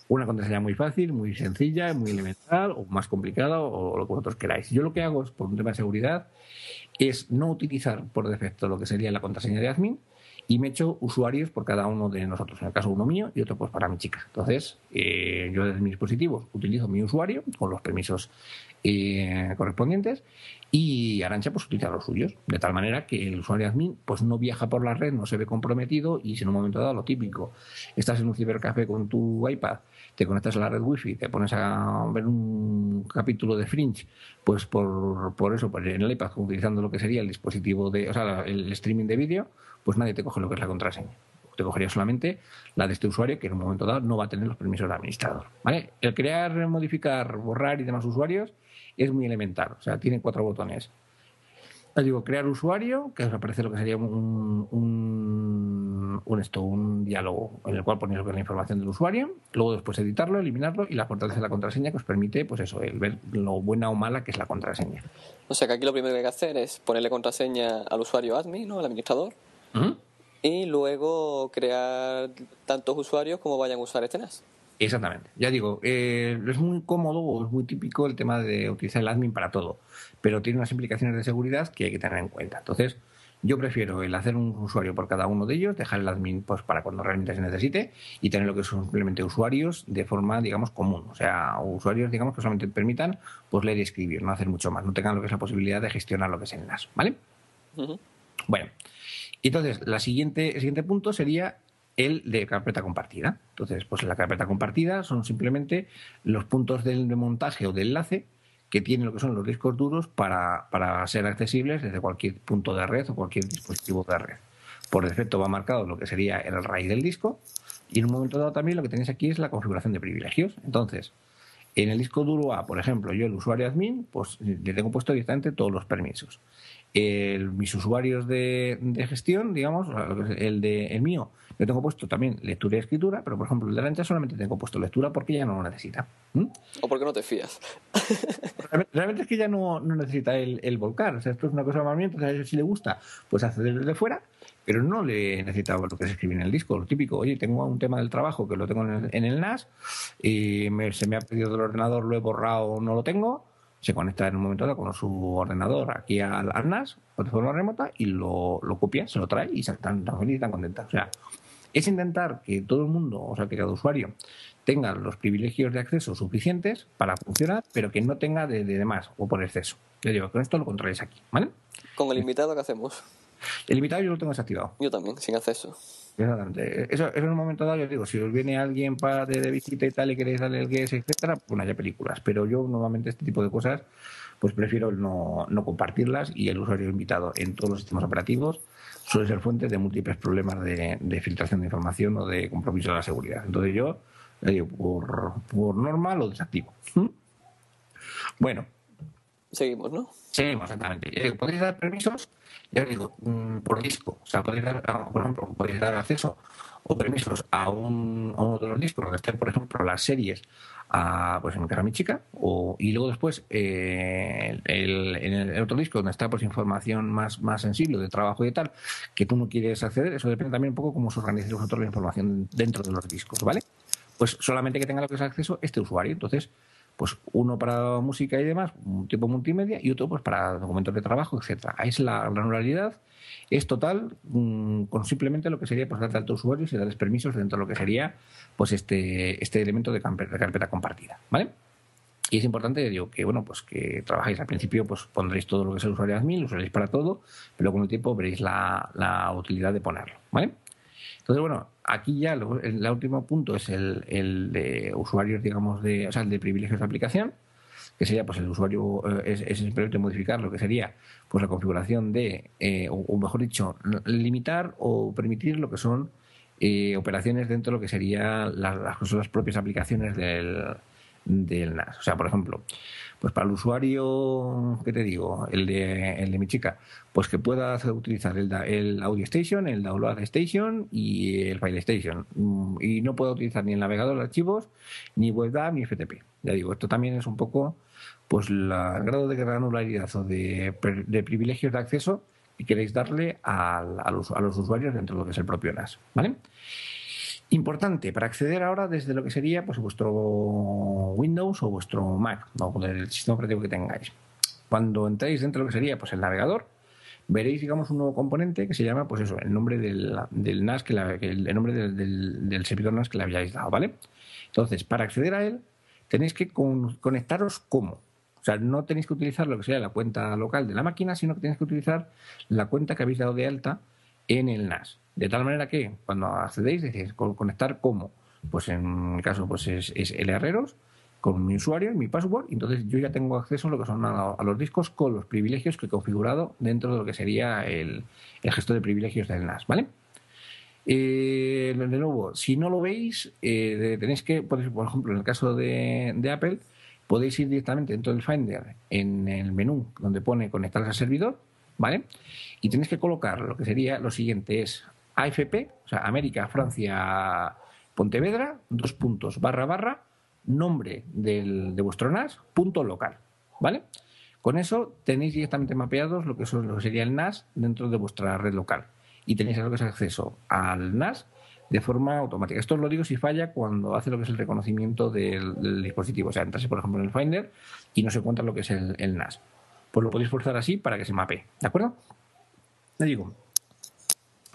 Una contraseña muy fácil, muy sencilla, muy elemental, o más complicada, o lo que vosotros queráis. Yo lo que hago es, por un tema de seguridad, es no utilizar por defecto lo que sería la contraseña de admin y me echo usuarios por cada uno de nosotros. En el caso uno mío y otro pues para mi chica. Entonces, eh, yo desde mi dispositivo utilizo mi usuario con los permisos eh, correspondientes y Arancha pues utiliza los suyos, de tal manera que el usuario admin pues no viaja por la red, no se ve comprometido y si en un momento dado lo típico, estás en un cibercafé con tu iPad, te conectas a la red wifi, te pones a ver un capítulo de Fringe, pues por, por eso, pues en el iPad utilizando lo que sería el dispositivo de, o sea, el streaming de vídeo, pues nadie te coge lo que es la contraseña te cogería solamente la de este usuario que en un momento dado no va a tener los permisos de administrador. ¿vale? El crear, modificar, borrar y demás usuarios es muy elemental. O sea, tiene cuatro botones. Les digo, crear usuario, que os aparece lo que sería un, un, esto, un diálogo en el cual ponéis la información del usuario, luego después editarlo, eliminarlo y la fortaleza de la contraseña que os permite, pues eso, el ver lo buena o mala que es la contraseña. O sea que aquí lo primero que hay que hacer es ponerle contraseña al usuario admin, ¿no? Al administrador. Y luego crear tantos usuarios como vayan a usar este NAS. Exactamente. Ya digo, eh, es muy cómodo o es muy típico el tema de utilizar el admin para todo, pero tiene unas implicaciones de seguridad que hay que tener en cuenta. Entonces, yo prefiero el hacer un usuario por cada uno de ellos, dejar el admin pues, para cuando realmente se necesite y tener lo que son simplemente usuarios de forma, digamos, común. O sea, usuarios, digamos, que solamente permitan pues, leer y escribir, no hacer mucho más, no tengan lo que es la posibilidad de gestionar lo que es el NAS. ¿Vale? Bueno, entonces, la siguiente, el siguiente punto sería el de carpeta compartida. Entonces, pues la carpeta compartida son simplemente los puntos de montaje o de enlace que tienen lo que son los discos duros para, para ser accesibles desde cualquier punto de red o cualquier dispositivo de red. Por defecto va marcado lo que sería el array del disco y en un momento dado también lo que tenéis aquí es la configuración de privilegios. Entonces, en el disco duro A, por ejemplo, yo el usuario admin, pues le tengo puesto directamente todos los permisos. Mis usuarios de, de, gestión, digamos, el de el mío, yo tengo puesto también lectura y escritura, pero por ejemplo el de la ancha solamente tengo puesto lectura porque ya no lo necesita. O porque no te fías. Realmente, es que ya no, necesita el, volcar. O sea, esto es una cosa más bien, entonces si le gusta, pues hace desde fuera, pero no le necesita lo que se escribe en el disco. Lo típico, oye, tengo un tema del trabajo que lo tengo en el, NAS y se me ha pedido del ordenador, lo he borrado, no lo tengo se conecta en un momento dado con su ordenador aquí al, NAS de forma remota y lo, lo, copia, se lo trae y están tan felices y tan contentas. O sea, es intentar que todo el mundo, o sea, que cada usuario tenga los privilegios de acceso suficientes para funcionar, pero que no tenga de, de, más o por exceso. Yo digo, con esto lo controles aquí, ¿vale? ¿Con el invitado qué hacemos? El invitado yo lo tengo desactivado. Yo también, sin acceso. Exactamente. Eso, eso en un momento dado, yo digo, si os viene alguien para de, visita y tal y queréis darle el guest, etcétera, pues no haya películas. Pero yo normalmente este tipo de cosas, pues prefiero no, no compartirlas y el usuario invitado en todos los sistemas operativos suele ser fuente de múltiples problemas de, de filtración de información o de compromiso de la seguridad. Entonces yo, le digo, por, por norma lo desactivo. ¿Mm? Bueno. Seguimos, ¿no? Seguimos, exactamente. ¿Podéis dar permisos? Ya digo, mm, por disco. O sea, podéis dar, ah, por ejemplo, podéis dar acceso o permisos a, un, a uno de los discos donde estén, por ejemplo, las series, a, pues en mi mi chica, o, y luego después eh, el, en el otro disco donde está pues información más, más sensible de trabajo y tal, que tú no quieres acceder, eso depende también un poco cómo se organice vosotros la información dentro de los discos, ¿vale? Pues solamente que tenga lo que es acceso este usuario. Entonces, pues uno para música y demás, un tipo multimedia y otro pues para documentos de trabajo, etcétera. Es la granularidad es total mm, con simplemente lo que sería pues darle a tus usuarios y darles permisos dentro de lo que sería pues este, este elemento de carpeta, compartida, ¿vale? Y es importante, digo, que bueno, pues que trabajáis al principio, pues pondréis todo lo que es el usuario admin, lo usaréis para todo, pero con el tiempo veréis la, la utilidad de ponerlo, ¿vale? Entonces, bueno, aquí ya el, último punto es el, de usuarios, digamos, de, o sea, el de privilegios de aplicación, que sería, pues el usuario eh, es, simplemente modificar lo que sería, pues la configuración de, eh, o, mejor dicho, limitar o permitir lo que son eh, operaciones dentro de lo que serían las, las propias aplicaciones del, del NAS. O sea, por ejemplo, pues para el usuario, ¿qué te digo? El de, el de mi chica, pues que pueda utilizar el, el Audio Station, el Download Station y el File Station. Mm, y no pueda utilizar ni el navegador de archivos, ni WebDAV, ni FTP. Ya digo, esto también es un poco pues la, el grado de granularidad o de, de privilegios de acceso que queréis darle a, los, a los usuarios dentro de lo que es el propio NAS. ¿Vale? Importante, para acceder ahora desde lo que sería pues, vuestro Windows o vuestro Mac, o el sistema operativo que tengáis. Cuando entréis dentro de lo que sería pues, el navegador, veréis, digamos, un nuevo componente que se llama, pues eso, el nombre del, NAS, que, el nombre del, servidor NAS que le habíais dado, ¿vale? Entonces, para acceder a él, tenéis que conectaros como. O sea, no tenéis que utilizar lo que sería la cuenta local de la máquina, sino que tenéis que utilizar la cuenta que habéis dado de alta en el NAS. De tal manera que cuando accedéis, decís conectar como. Pues en mi caso, pues es, es el herreros con mi usuario y mi password, y entonces yo ya tengo acceso a lo que son a, los discos con los privilegios que he configurado dentro de lo que sería el, el gestor de privilegios del NAS, ¿vale? Eh, de nuevo, si no lo veis, eh, tenéis que, por ejemplo, en el caso de, de, Apple, podéis ir directamente dentro del Finder en el menú donde pone conectar al servidor, ¿vale? Y tenéis que colocar lo que sería lo siguiente, es AFP, o sea, América, Francia, Pontevedra, dos puntos, barra, barra, nombre del, de vuestro NAS, punto local, ¿vale? Con eso tenéis directamente mapeados lo que, son, lo que sería el NAS dentro de vuestra red local y tenéis acceso al NAS de forma automática. Esto os lo digo si falla cuando hace lo que es el reconocimiento del, dispositivo. O sea, entrase, por ejemplo, en el Finder y no se encuentra lo que es el, el NAS. Pues lo podéis forzar así para que se mape. ¿De acuerdo? Le digo,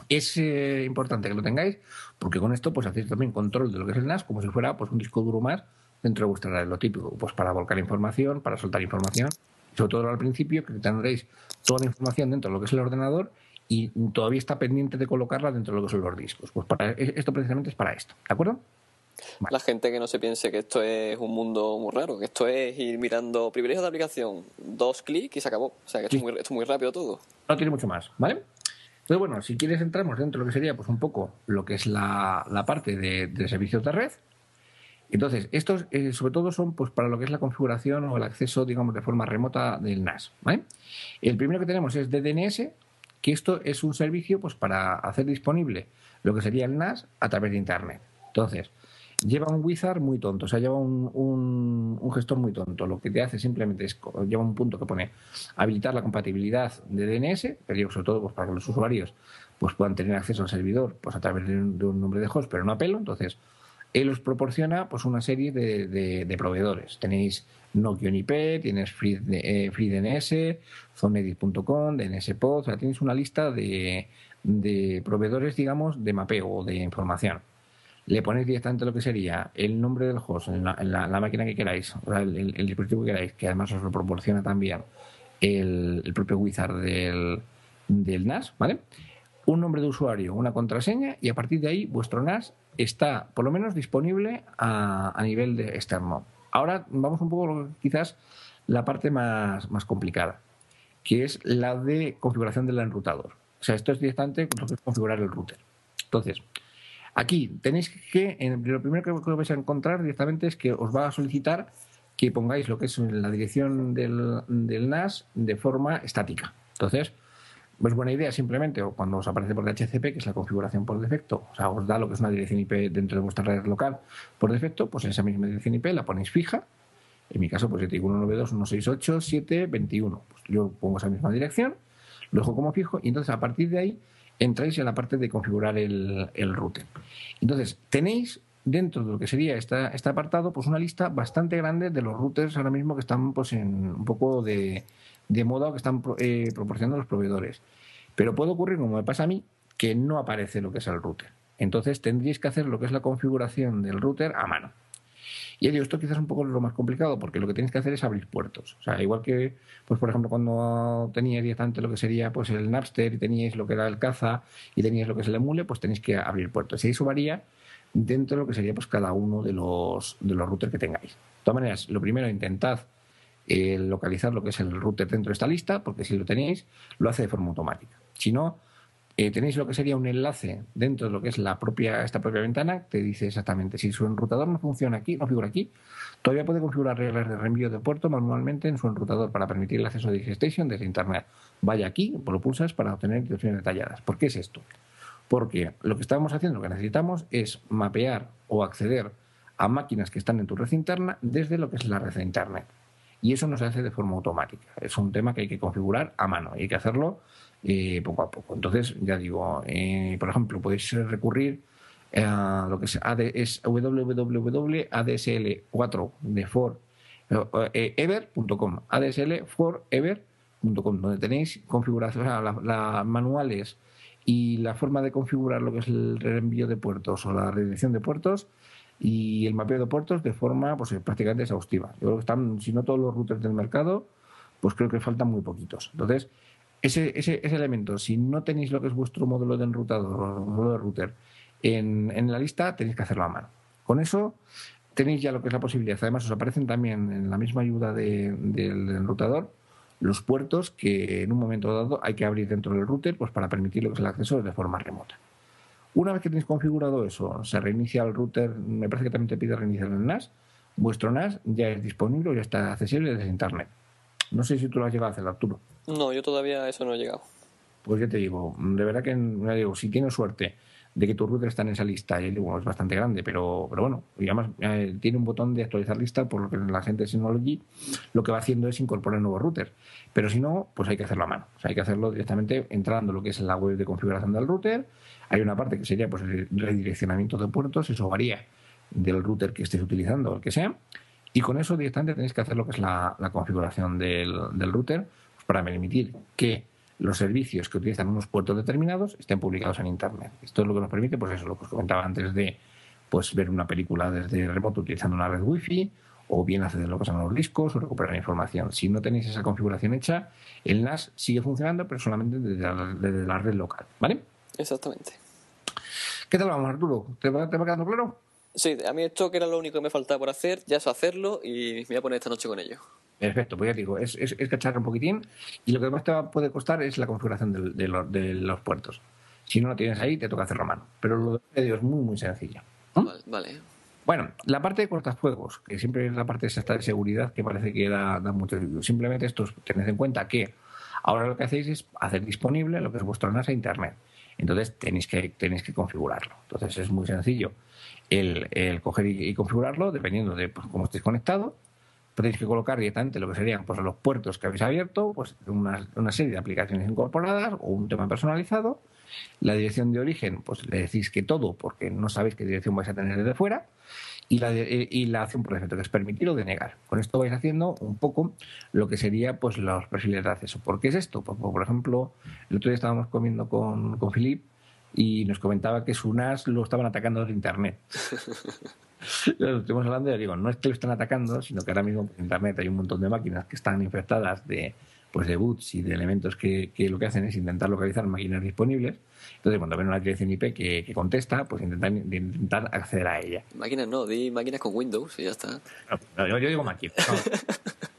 es eh, importante que lo tengáis porque con esto pues hacéis también control de lo que es el NAS como si fuera pues un disco duro más dentro de vuestra red, lo típico, pues para volcar información, para soltar información, sobre todo al principio que tendréis toda la información dentro de lo que es el ordenador y todavía está pendiente de colocarla dentro de lo que son los discos. Pues para esto precisamente es para esto, ¿de acuerdo? La gente que no se piense que esto es un mundo muy raro, que esto es ir mirando privilegios de aplicación, dos clics y se acabó. O sea, que esto, es, muy, esto es muy rápido todo. No tiene mucho más, ¿vale? Entonces, bueno, si quieres entramos dentro de lo que sería pues un poco lo que es la, parte de, servicios de red. Entonces, estos eh, sobre todo son pues para lo que es la configuración o el acceso, digamos, de forma remota del NAS. El primero que tenemos es DNS, que esto es un servicio pues para hacer disponible lo que sería el NAS a través de Internet. Entonces, lleva un wizard muy tonto, o sea, lleva un, un, gestor muy tonto. Lo que te hace simplemente es, lleva un punto que pone habilitar la compatibilidad de DNS, que digo sobre todo pues, para que los usuarios pues, puedan tener acceso al servidor pues, a través de un, nombre de host, pero no a pelo. Entonces, él os proporciona pues, una serie de, de, proveedores. Tenéis Nokia IP, tienes FreeDNS, eh, ZoneEdit.com, DNSPod, o sea, tienes una lista de, de proveedores, digamos, de mapeo o de información. Le ponéis directamente lo que sería el nombre del host en la, máquina que queráis, o el, dispositivo que queráis, que además os lo proporciona también el, propio wizard del, del NAS, ¿vale? Un nombre de usuario, una contraseña y a partir de ahí vuestro NAS está por lo menos disponible a, a nivel de externo. Ahora vamos un poco quizás la parte más, más complicada, que es la de configuración del enrutador. O sea, esto es directamente configurar el router. Entonces, aquí tenéis que, lo primero que vais a encontrar directamente es que os va a solicitar que pongáis lo que es la dirección del, del NAS de forma estática. Entonces, es buena idea simplemente, o cuando os aparece por DHCP, que es la configuración por defecto, o sea, os da lo que es una dirección IP dentro de vuestra red local por defecto, pues esa misma dirección IP la ponéis fija. En mi caso, pues yo digo 192.168.7.21. Pues yo pongo esa misma dirección, lo dejo como fijo, y entonces a partir de ahí entráis en la parte de configurar el, el router. Entonces, tenéis dentro de lo que sería esta, este apartado, pues una lista bastante grande de los routers ahora mismo que están pues en un poco de, de moda que están eh, proporcionando los proveedores. Pero puede ocurrir, como me pasa a mí, que no aparece lo que es el router. Entonces tendríais que hacer lo que es la configuración del router a mano. Y digo, esto quizás es un poco lo más complicado, porque lo que tenéis que hacer es abrir puertos. O sea, igual que, pues por ejemplo, cuando teníais directamente lo que sería pues el Napster y teníais lo que era el Caza y teníais lo que es el Emule, pues tenéis que abrir puertos. Y eso varía dentro de lo que sería pues cada uno de los, de los routers que tengáis. De todas maneras, lo primero, intentad eh, localizar lo que es el router dentro de esta lista, porque si lo tenéis, lo hace de forma automática. Si no, eh, tenéis lo que sería un enlace dentro de lo que es la propia, esta propia ventana, te dice exactamente si su enrutador no funciona aquí, no figura aquí, todavía puede configurar reglas de reenvío de puerto manualmente en su enrutador para permitir el acceso de DigiStation desde Internet. Vaya aquí, lo pulsas para obtener instrucciones detalladas. ¿Por qué es esto? Porque lo que estamos haciendo, lo que necesitamos es mapear o acceder a máquinas que están en tu red interna desde lo que es la red de Internet y eso no se hace de forma automática. Es un tema que hay que configurar a mano y hay que hacerlo eh, poco a poco. Entonces, ya digo, eh, por ejemplo, podéis recurrir a lo que es, es www.adsl4 de for eh, ever.com adsl4ever.com donde tenéis configuración, las manuales y la forma de configurar lo que es el reenvío de puertos o la redirección de puertos y el mapeo de puertos de forma pues, prácticamente exhaustiva. Yo creo que están, si no todos los routers del mercado, pues creo que faltan muy poquitos. Entonces, ese, ese, ese elemento, si no tenéis lo que es vuestro módulo de enrutador o módulo de router en, en la lista, tenéis que hacerlo a mano. Con eso tenéis ya lo que es la posibilidad. Además, os aparecen también en la misma ayuda del enrutador los puertos que en un momento dado hay que abrir dentro del router pues para permitir lo que es el acceso de forma remota. Una vez que tenéis configurado eso, se reinicia el router, me parece que también te pide reiniciar el NAS, vuestro NAS ya es disponible ya está accesible desde Internet. No sé si tú lo has llegado a hacer, Arturo. No, yo todavía eso no he llegado. Pues ya te digo, de verdad que digo, si tienes suerte de que tu router está en esa lista, y es bastante grande, pero, pero bueno, y además eh, tiene un botón de actualizar lista, por lo que la gente de Synology lo que va haciendo es incorporar nuevos routers. Pero si no, pues hay que hacerlo a mano. Hay que hacerlo directamente entrando lo que es la web de configuración del router, hay una parte que sería pues, el redireccionamiento de puertos, eso varía del router que estés utilizando el que sea. Y con eso directamente tenéis que hacer lo que es la, configuración del, router pues, para permitir que los servicios que utilizan unos puertos determinados estén publicados en Internet. Esto es lo que nos permite, pues eso, lo que os comentaba antes de pues, ver una película desde remoto utilizando una red Wi-Fi o bien acceder a lo que son los discos o recuperar información. Si no tenéis esa configuración hecha, el NAS sigue funcionando, pero solamente desde la, desde la red local. ¿Vale? Exactamente. ¿Qué tal vamos, Arturo? ¿Te va, ¿Te va quedando claro? Sí, a mí esto que era lo único que me faltaba por hacer, ya es hacerlo y me voy a poner esta noche con ello. Perfecto, pues ya digo, es, es, cacharra un poquitín y lo que más te puede costar es la configuración de, los, puertos. Si no lo tienes ahí, te toca hacerlo a mano. Pero lo de medio es muy, muy sencillo. Vale, Bueno, la parte de cortafuegos, que siempre es la parte de seguridad que parece que da, da mucho. Simplemente esto, tened en cuenta que ahora lo que hacéis es hacer disponible lo que es vuestro NAS a Internet. Entonces tenéis que, tenéis que configurarlo. Entonces es muy sencillo el, el coger y, configurarlo dependiendo de pues, cómo estéis conectado. Tenéis que colocar directamente lo que serían pues, los puertos que habéis abierto, pues una, una serie de aplicaciones incorporadas o un tema personalizado. La dirección de origen, pues le decís que todo, porque no sabéis qué dirección vais a tener desde fuera. y la, y la acción por defecto, que es permitir o denegar. Con esto vais haciendo un poco lo que sería pues los perfiles de acceso. ¿Por qué es esto? Pues, por ejemplo, el otro día estábamos comiendo con, con Philip y nos comentaba que su NAS lo estaban atacando desde Internet. Estamos hablando, ya digo, no es que lo están atacando, sino que ahora mismo por Internet hay un montón de máquinas que están infectadas de, pues de boots y de elementos que, que lo que hacen es intentar localizar máquinas disponibles. Entonces, cuando ven una dirección IP que, que contesta, pues intentan, intentar acceder a ella. Máquinas no, di máquinas con Windows y ya está. No, yo, yo digo máquinas.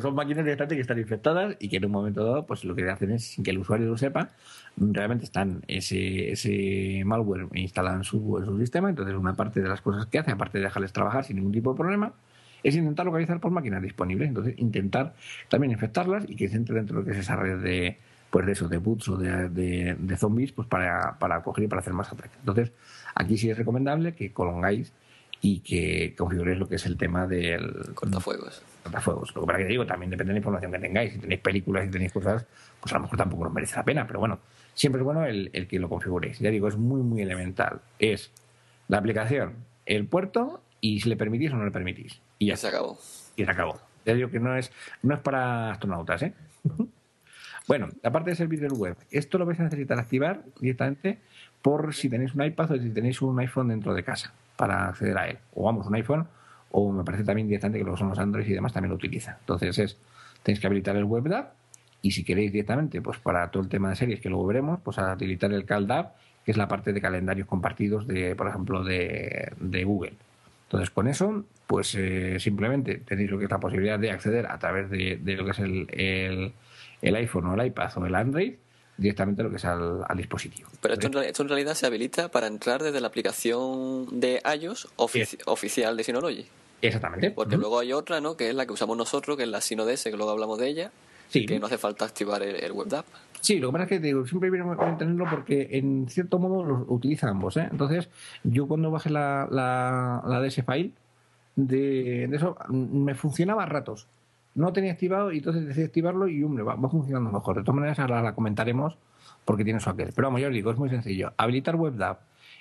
son máquinas directamente que están infectadas y que en un momento dado, pues lo que hacen es, sin que el usuario lo sepa, realmente están ese, ese malware instalado en su, su sistema. Entonces, una parte de las cosas que hace, aparte de dejarles trabajar sin ningún tipo de problema, es intentar localizar por máquinas disponibles. Entonces, intentar también infectarlas y que se entre dentro de lo que es esa red de, pues de eso, de boots o de, de, de zombies, pues para, para coger y para hacer más ataques. Entonces, aquí sí es recomendable que colongáis y que configuréis lo que es el tema del Cortafuegos. cortafuegos. Lo que para que digo, también depende de la información que tengáis. Si tenéis películas y tenéis cosas, pues a lo mejor tampoco os merece la pena, pero bueno, siempre es bueno el, el que lo configuréis. Ya digo, es muy, muy elemental. Es la aplicación, el puerto y si le permitís o no le permitís. Y ya se acabó. y se acabó. Ya digo que no es, no es para astronautas, ¿eh? bueno, aparte de servicios web, esto lo vais a necesitar activar directamente por si tenéis un iPad o si tenéis un iPhone dentro de casa para acceder a él. O vamos, un iPhone, o me parece también directamente que lo son los Android y demás también lo utiliza. Entonces es, tenéis que habilitar el WebDAV y si queréis directamente, pues para todo el tema de series que luego veremos, pues habilitar el CalDAV, que es la parte de calendarios compartidos de, por ejemplo, de, de Google. Entonces, con eso, pues eh, simplemente tenéis lo que es la posibilidad de acceder a través de, de lo que es el, el, el iPhone o el iPad o el Android directamente lo que es al, al dispositivo. Pero esto en, esto en realidad se habilita para entrar desde la aplicación de iOS ofici- oficial de Synology. Exactamente. Porque luego hay otra, ¿no? Que es la que usamos nosotros, que es la SynoDS, que luego hablamos de ella, Sí. que no hace falta activar el, el WebDAV. Sí, lo que pasa es que digo, siempre viene bien tenerlo porque en cierto modo los utiliza ambos. ¿eh? Entonces, yo cuando bajé la, la, la DS File de, de eso, mm, me funcionaba a ratos. No tenía activado y entonces decidí activarlo y, hombre, va, va funcionando mejor. De todas maneras, ahora la comentaremos porque tiene su aquel. Pero vamos, ya os digo, es muy sencillo. Habilitar WebDAV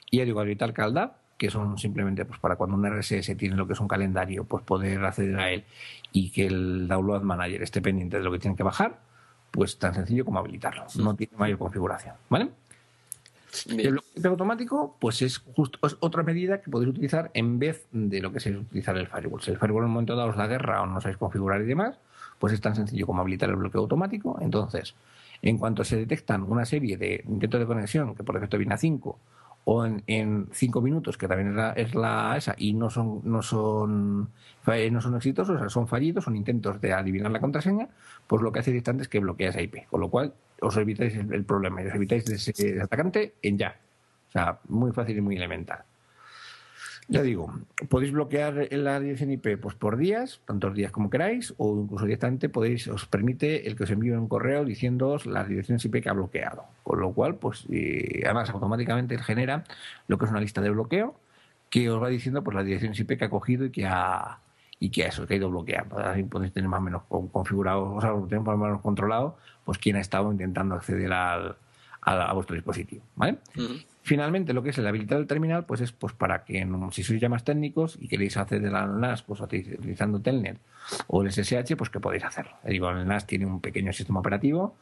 y ya digo, habilitar CalDAV, que son simplemente pues para cuando un RSS tiene lo que es un calendario, pues poder acceder a él y que el Download Manager esté pendiente de lo que tienen que bajar, pues tan sencillo como habilitarlo. No tiene mayor configuración, ¿vale? El bloqueo automático, pues es justo es otra medida que podéis utilizar en vez de lo que es utilizar el firewall. Si el firewall en un momento dado os da guerra o no sabéis configurar y demás, pues es tan sencillo como habilitar el bloqueo automático. Entonces, en cuanto se detectan una serie de intentos de conexión, que por defecto viene a 5, o en, en cinco minutos, que también es la, es la esa, y no son, no son fa- no son exitosos, o sea, son fallidos, son intentos de adivinar la contraseña, pues lo que hace directamente es que bloquea esa IP, con lo cual os evitáis el, el problema y os evitáis de ese atacante en ya. O sea, muy fácil y muy elemental. Ya digo, podéis bloquear la dirección IP pues por días, tantos días como queráis, o incluso directamente podéis, os permite el que os envíe un correo diciéndoos las direcciones IP que ha bloqueado. Con lo cual, pues eh, además automáticamente genera lo que es una lista de bloqueo que os va diciendo pues las direcciones IP que ha cogido y que ha y que eso que ha ido bloqueando. Así podéis tener más o menos con- configurado, o sea, tener más o menos controlado, pues quién ha estado intentando acceder al, al- a vuestro dispositivo, ¿vale? Ujú. Finalmente, lo que es el habilitar el terminal, pues es pues para que si sois ya más técnicos y queréis acceder al NAS pues, uti- utilizando Telnet o el SSH, pues que podéis hacerlo. Digo, el NAS tiene un pequeño sistema operativo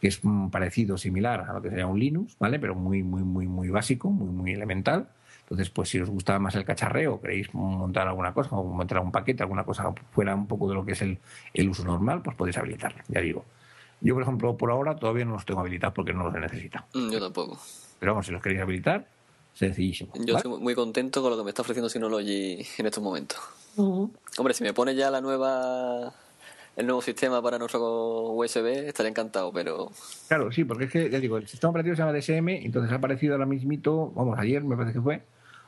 que es mm, parecido, similar a lo que sería un Linux, ¿vale? Pero muy, muy, muy, muy básico, muy, muy elemental. Entonces, pues si os gusta más el cacharreo, queréis montar alguna cosa, o montar un paquete, alguna cosa fuera un poco de lo que es el, el uso normal, pues podéis habilitarlo, ya digo. Yo, por ejemplo, por ahora todavía no los tengo habilitados porque no los he necesitado. Mm, Yo tampoco. Pero vamos, si los queréis habilitar, sencillísimo. Yo ¿vale? estoy muy contento con lo que me está ofreciendo Synology en estos momentos. Hombre, si me pone ya la nueva el nuevo sistema para nuestro USB, estaría encantado, pero Claro, sí, porque es que, ya digo, el sistema operativo se llama DSM, entonces ha aparecido ahora mismito, vamos, ayer me parece que fue,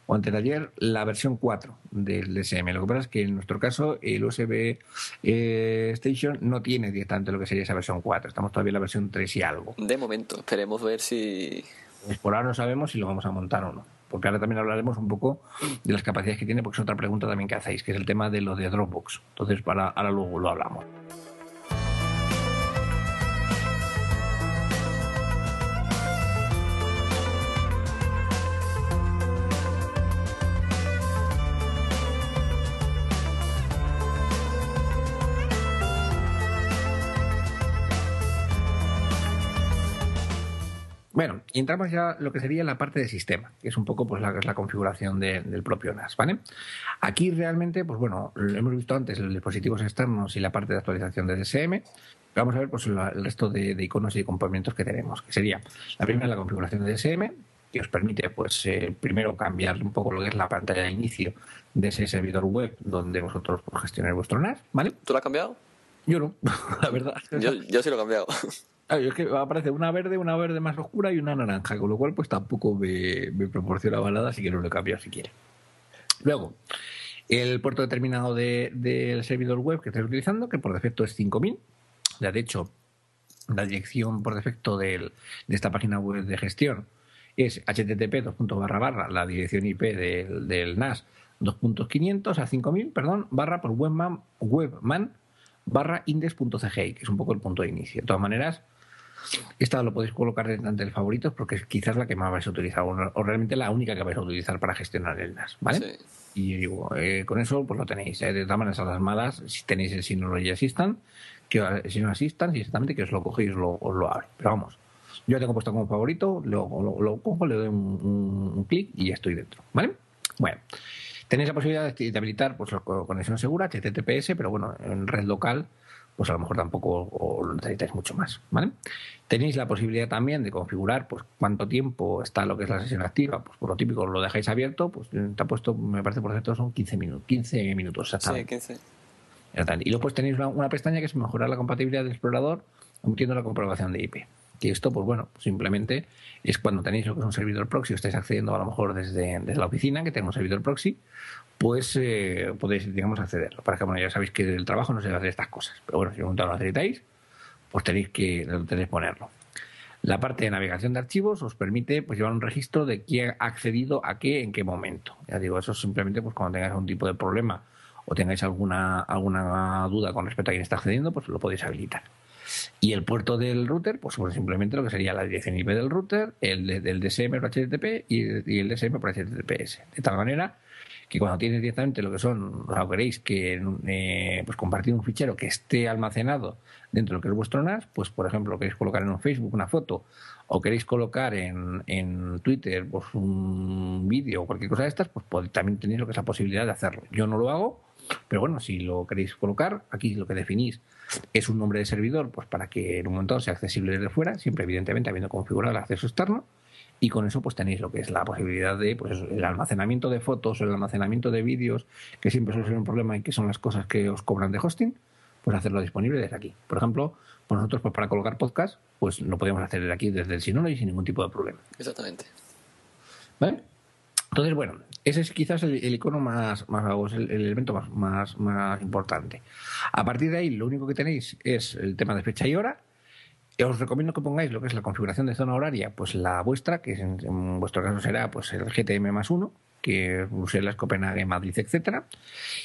o antes de ayer, la versión 4 del DSM. Lo que pasa es que en nuestro caso el USB eh, Station no tiene directamente lo que sería esa versión 4, estamos todavía en la versión 3 y algo. de momento, esperemos ver si... Pues por ahora no sabemos si lo vamos a montar o no. Porque ahora también hablaremos un poco de las capacidades que tiene, porque es otra pregunta también que hacéis, que es el tema de lo de Dropbox. Entonces, para, ahora luego lo hablamos. Y entramos ya lo que sería la parte de sistema, que es un poco pues la, la configuración del propio NAS, ¿vale? Aquí realmente, pues bueno, hemos visto antes los dispositivos externos y la parte de actualización de DSM. Vamos a ver pues el resto de, iconos y componentes que tenemos, que sería la primera la configuración de DSM, que os permite, pues, eh, primero cambiar un poco lo que es la pantalla de inicio de ese servidor web donde vosotros pues, gestionáis vuestro NAS, ¿vale? ¿Tú lo has cambiado? Yo no, la verdad. Yo, yo sí lo he cambiado. Es que aparece una verde, una verde más oscura y una naranja, con lo cual pues tampoco me, proporciona balada, así que no lo he cambiado si quiere. Luego, el puerto determinado del servidor web que estés utilizando, que por defecto es 5000. Ya de hecho, la dirección por defecto de esta página web de gestión es http barra barra la dirección IP del, del NAS 2.500 a 5000, perdón, barra por webman, webman barra index.cgi, que es un poco el punto de inicio. De todas maneras, esta lo podéis colocar entre el favoritos porque es quizás la que más vais a utilizar o, realmente la única que vais a utilizar para gestionar el NAS, ¿vale? Y digo, eh, con eso pues lo tenéis. ¿eh? De todas maneras, a las malas, si tenéis el Synology Assistant, que si no Assistant, exactamente que os lo cogéis lo, os lo abre. Pero vamos, yo tengo puesto como favorito, lo, lo, cojo, le doy un, clic y ya estoy dentro, ¿vale? Bueno. Tenéis la posibilidad de habilitar pues, conexión segura, HTTPS, pero bueno, en red local pues a lo mejor tampoco necesitáis mucho más, ¿vale? Tenéis la posibilidad también de configurar pues cuánto tiempo está lo que es la sesión activa, pues por lo típico lo dejáis abierto, pues te ha puesto, me parece por cierto, son 15 minutos, 15 minutos exactamente. Sí, 15. Y luego pues tenéis una, pestaña que es mejorar la compatibilidad del explorador omitiendo la comprobación de IP. Que esto, pues bueno, simplemente es cuando tenéis lo que es un servidor proxy, o estáis accediendo a lo mejor desde, desde la oficina, que tenga un servidor proxy, pues eh, podéis, digamos, accederlo. Para que, bueno, ya sabéis que el trabajo no se va a hacer estas cosas. Pero bueno, si no lo necesitáis, pues tenéis que, tenéis ponerlo. La parte de navegación de archivos os permite pues, llevar un registro de quién ha accedido a qué en qué momento. Ya digo, eso simplemente pues, cuando tengáis algún tipo de problema o tengáis alguna, alguna duda con respecto a quién está accediendo, pues lo podéis habilitar. Y el puerto del router, pues, pues simplemente lo que sería la dirección IP del router, el del DSM por HTTP y, el DSM por HTTPS. De tal manera que cuando tienes directamente lo que son, o queréis que eh, pues compartir un fichero que esté almacenado dentro de lo que es vuestro NAS, pues por ejemplo queréis colocar en un Facebook una foto o queréis colocar en, en Twitter pues un vídeo o cualquier cosa de estas, pues también tenéis lo que es la posibilidad de hacerlo. Yo no lo hago, pero bueno, si lo queréis colocar, aquí lo que definís es un nombre de servidor, pues para que en un momento sea accesible desde fuera, siempre evidentemente habiendo configurado el acceso externo y con eso pues tenéis lo que es la posibilidad de pues el almacenamiento de fotos el almacenamiento de vídeos que siempre suele ser un problema y que son las cosas que os cobran de hosting pues hacerlo disponible desde aquí. Por ejemplo pues nosotros pues para colocar podcast pues lo podemos hacer desde aquí desde el Synology sin ningún tipo de problema. Exactamente. ¿vale? entonces bueno ese es quizás el, icono más, más el, el elemento más, más, más importante. A partir de ahí lo único que tenéis es el tema de fecha y hora os recomiendo que pongáis lo que es la configuración de zona horaria, pues la vuestra, que en, vuestro caso será pues el GTM más uno, que Bruselas, Copenhague, Madrid, etcétera.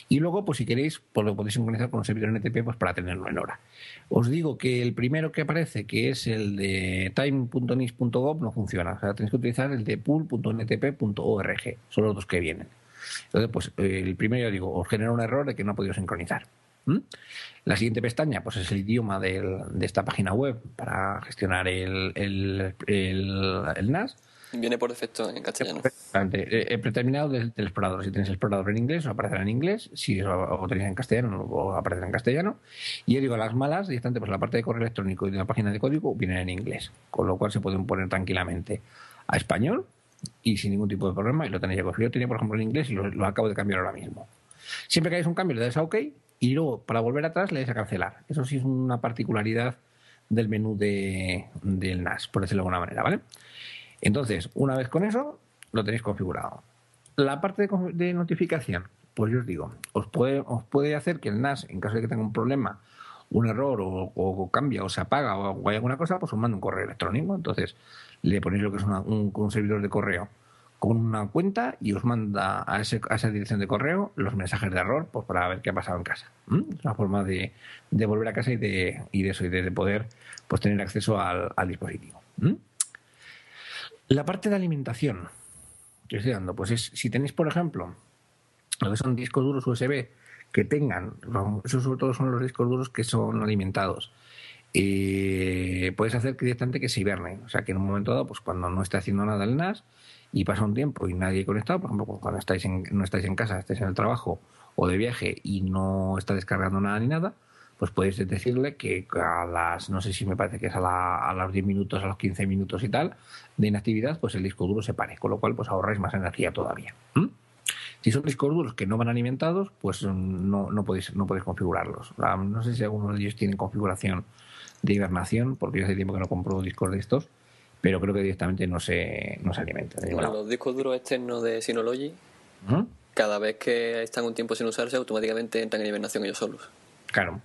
Y luego, pues si queréis, pues lo podéis sincronizar con un servidor NTP pues para tenerlo en hora. Os digo que el primero que aparece, que es el de time.nis.gov, no funciona. O sea, tenéis que utilizar el de pool.ntp.org. Son los dos que vienen. Entonces, pues el primero, ya digo, os genera un error de que no ha podido sincronizar. ¿Mm? La siguiente pestaña pues es el idioma de esta página web para gestionar el, el, NAS. Viene por defecto en castellano. Eh, predeterminado del, explorador. Si tenéis el explorador en inglés, os aparecerá en inglés. Si lo tenéis en castellano, os aparecerá en castellano. Y yo digo, las malas, directamente, pues la parte de correo electrónico y de la página de código vienen en inglés. Con lo cual se pueden poner tranquilamente a español y sin ningún tipo de problema. Y lo tenéis ya Yo tenía, por ejemplo, en inglés y lo, lo acabo de cambiar ahora mismo. Siempre que hagáis un cambio, le dais a OK y luego para volver atrás le des a cancelar. Eso sí es una particularidad del menú de, del NAS, por decirlo de alguna manera, ¿vale? Entonces, una vez con eso, lo tenéis configurado. La parte de, notificación, pues yo os digo, os puede, os puede hacer que el NAS, en caso de que tenga un problema, un error o, cambia o se apaga o, hay alguna cosa, pues os manda un correo electrónico. Entonces, le ponéis lo que es un servidor de correo con una cuenta y os manda a, ese, a esa dirección de correo los mensajes de error pues para ver qué ha pasado en casa. Es una forma de, de, volver a casa y de, y de eso, y de, poder pues, tener acceso al, dispositivo. La parte de alimentación que estoy dando, pues es si tenéis, por ejemplo, lo que son discos duros USB que tengan, esos sobre todo son los discos duros que son alimentados eh, puedes hacer directamente que se hiberne. O sea, que en un momento dado, pues cuando no esté haciendo nada el NAS y pasa un tiempo y nadie conectado, por ejemplo, cuando estáis en, no estáis en casa, estáis en el trabajo o de viaje y no está descargando nada ni nada, pues podéis decirle que a las, no sé si me parece que es a, la, a los 10 minutos, a los 15 minutos y tal, de inactividad, pues el disco duro se pare, con lo cual pues ahorráis más energía todavía. Si son discos duros que no van alimentados, pues no, no, podéis, no podéis configurarlos. No sé si alguno de ellos tiene configuración de hibernación, porque yo hace tiempo que no compro discos de estos, pero creo que directamente no se, no se alimentan. los discos duros externos de Synology, cada vez que están un tiempo sin usarse, automáticamente entran en hibernación ellos solos. Claro.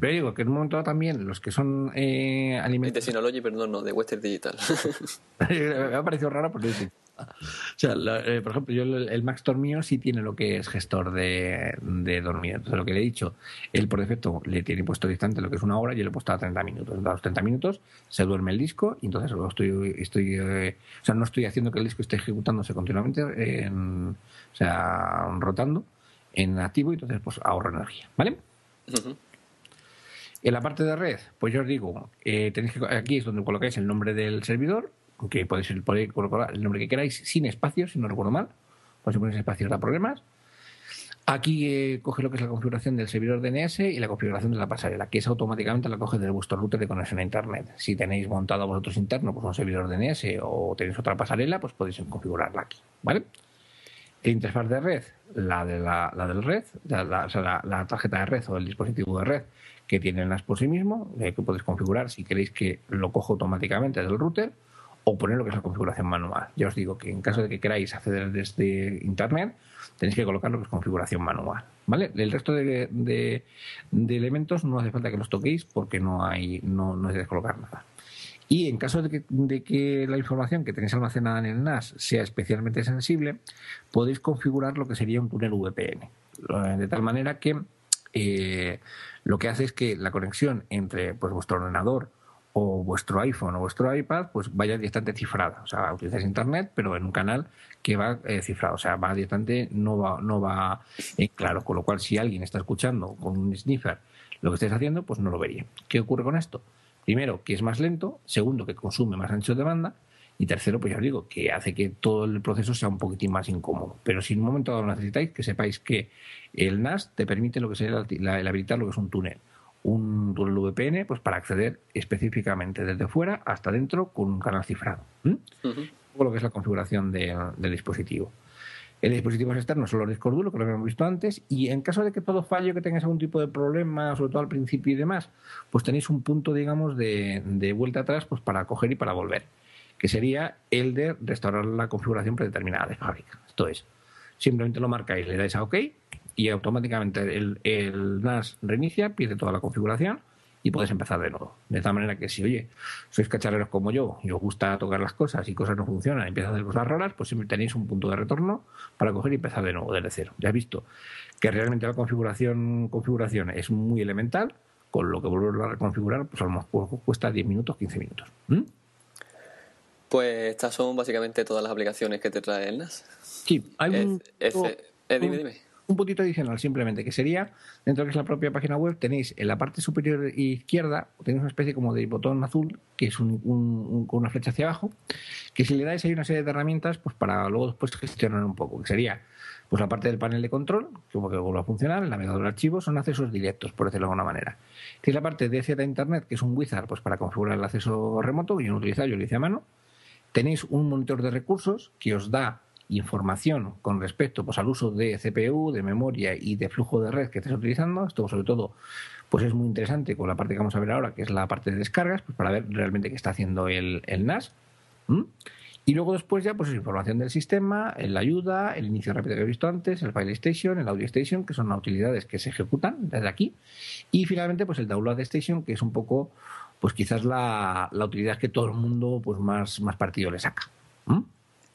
Pero digo que en un momento también los que son eh, alimentos. De Synology, perdón, no, de Western Digital. Me ha parecido raro porque o sea, eh, por ejemplo, yo el, Max mío sí tiene lo que es gestor de, de dormir. Entonces, lo que le he dicho, él por defecto le tiene puesto distante lo que es una hora y yo le he puesto a 30 minutos. A los 30 minutos se duerme el disco y entonces lo estoy, estoy eh, o sea, no estoy haciendo que el disco esté ejecutándose continuamente, o sea, rotando en activo y entonces pues ahorra energía, ¿vale? En la parte de red, pues yo os digo, eh, tenéis que, aquí es donde colocáis el nombre del servidor, que podéis, colocar el nombre que queráis sin espacios, si no recuerdo mal. Pues si ponéis espacios da problemas. Aquí eh, coge lo que es la configuración del servidor DNS y la configuración de la pasarela, que es automáticamente la coge de vuestro router de conexión a Internet. Si tenéis montado vosotros interno pues un servidor DNS o tenéis otra pasarela, pues podéis configurarla aquí, ¿vale? Interfaz de red, la de la, del red, la, la, tarjeta de red o el dispositivo de red que tiene NAS por sí mismo, eh, que podéis configurar si queréis que lo coja automáticamente del router o poner lo que es la configuración manual. Ya os digo que en caso de que queráis acceder desde Internet, tenéis que colocar lo que es configuración manual. ¿Vale? El resto de, elementos no hace falta que los toquéis porque no hay no, no que colocar nada. Y en caso de que, la información que tenéis almacenada en el NAS sea especialmente sensible, podéis configurar lo que sería un túnel VPN. De tal manera que eh, lo que hace es que la conexión entre pues, vuestro ordenador o vuestro iPhone o vuestro iPad, pues vaya directamente cifrada. O sea, utilizáis Internet, pero en un canal que va eh, cifrado. O sea, va directamente, no va, no va en claro. Con lo cual, si alguien está escuchando con un sniffer lo que estáis haciendo, pues no lo vería. ¿Qué ocurre con esto? Primero, que es más lento. Segundo, que consume más ancho de banda. Y tercero, pues ya os digo, que hace que todo el proceso sea un poquitín más incómodo. Pero si en un momento dado lo necesitáis, que sepáis que el NAS te permite lo que sería el habilitar lo que es un túnel un túnel VPN pues para acceder específicamente desde fuera hasta dentro con un canal cifrado. lo que es la configuración del dispositivo. El dispositivo externo son los discos duros, que lo hemos visto antes, y en caso de que todo falle, que tengáis algún tipo de problema, sobre todo al principio y demás, pues tenéis un punto, digamos, de, de vuelta atrás pues para coger y para volver, que sería el de restaurar la configuración predeterminada de fábrica. Esto es, simplemente lo marcáis, le dais a OK y automáticamente el, NAS reinicia, pierde toda la configuración y puedes empezar de nuevo. De tal manera que si, oye, sois cacharreros como yo y os gusta tocar las cosas y cosas no funcionan y empiezas a hacer cosas raras, pues siempre tenéis un punto de retorno para coger y empezar de nuevo desde cero. Ya has visto que realmente la configuración, configuración es muy elemental, con lo que volver a reconfigurar, pues a lo mejor cuesta 10 minutos, 15 minutos. Pues estas son básicamente todas las aplicaciones que te trae el NAS. Sí, hay un... Eh, dime, dime un puntito adicional simplemente, que sería, dentro de que la propia página web, tenéis en la parte superior izquierda, tenéis una especie como de botón azul, que es un, con una flecha hacia abajo, que si le dais hay una serie de herramientas pues para luego después gestionar un poco, que sería pues la parte del panel de control, como que vuelve a funcionar, el navegador de archivos, son accesos directos, por decirlo de alguna manera. Tienes la parte de Z Internet, que es un wizard pues para configurar el acceso remoto, y yo no utilizo, yo lo hice a mano. Tenéis un monitor de recursos que os da información con respecto pues, al uso de CPU, de memoria y de flujo de red que estés utilizando. Esto sobre todo pues es muy interesante con la parte que vamos a ver ahora, que es la parte de descargas, pues para ver realmente qué está haciendo el, NAS. Y luego después ya pues información del sistema, la ayuda, el inicio rápido que he visto antes, el File Station, el Audio Station, que son utilidades que se ejecutan desde aquí. Y finalmente pues el Download Station, que es un poco pues quizás la, utilidad que todo el mundo pues más, más partido le saca.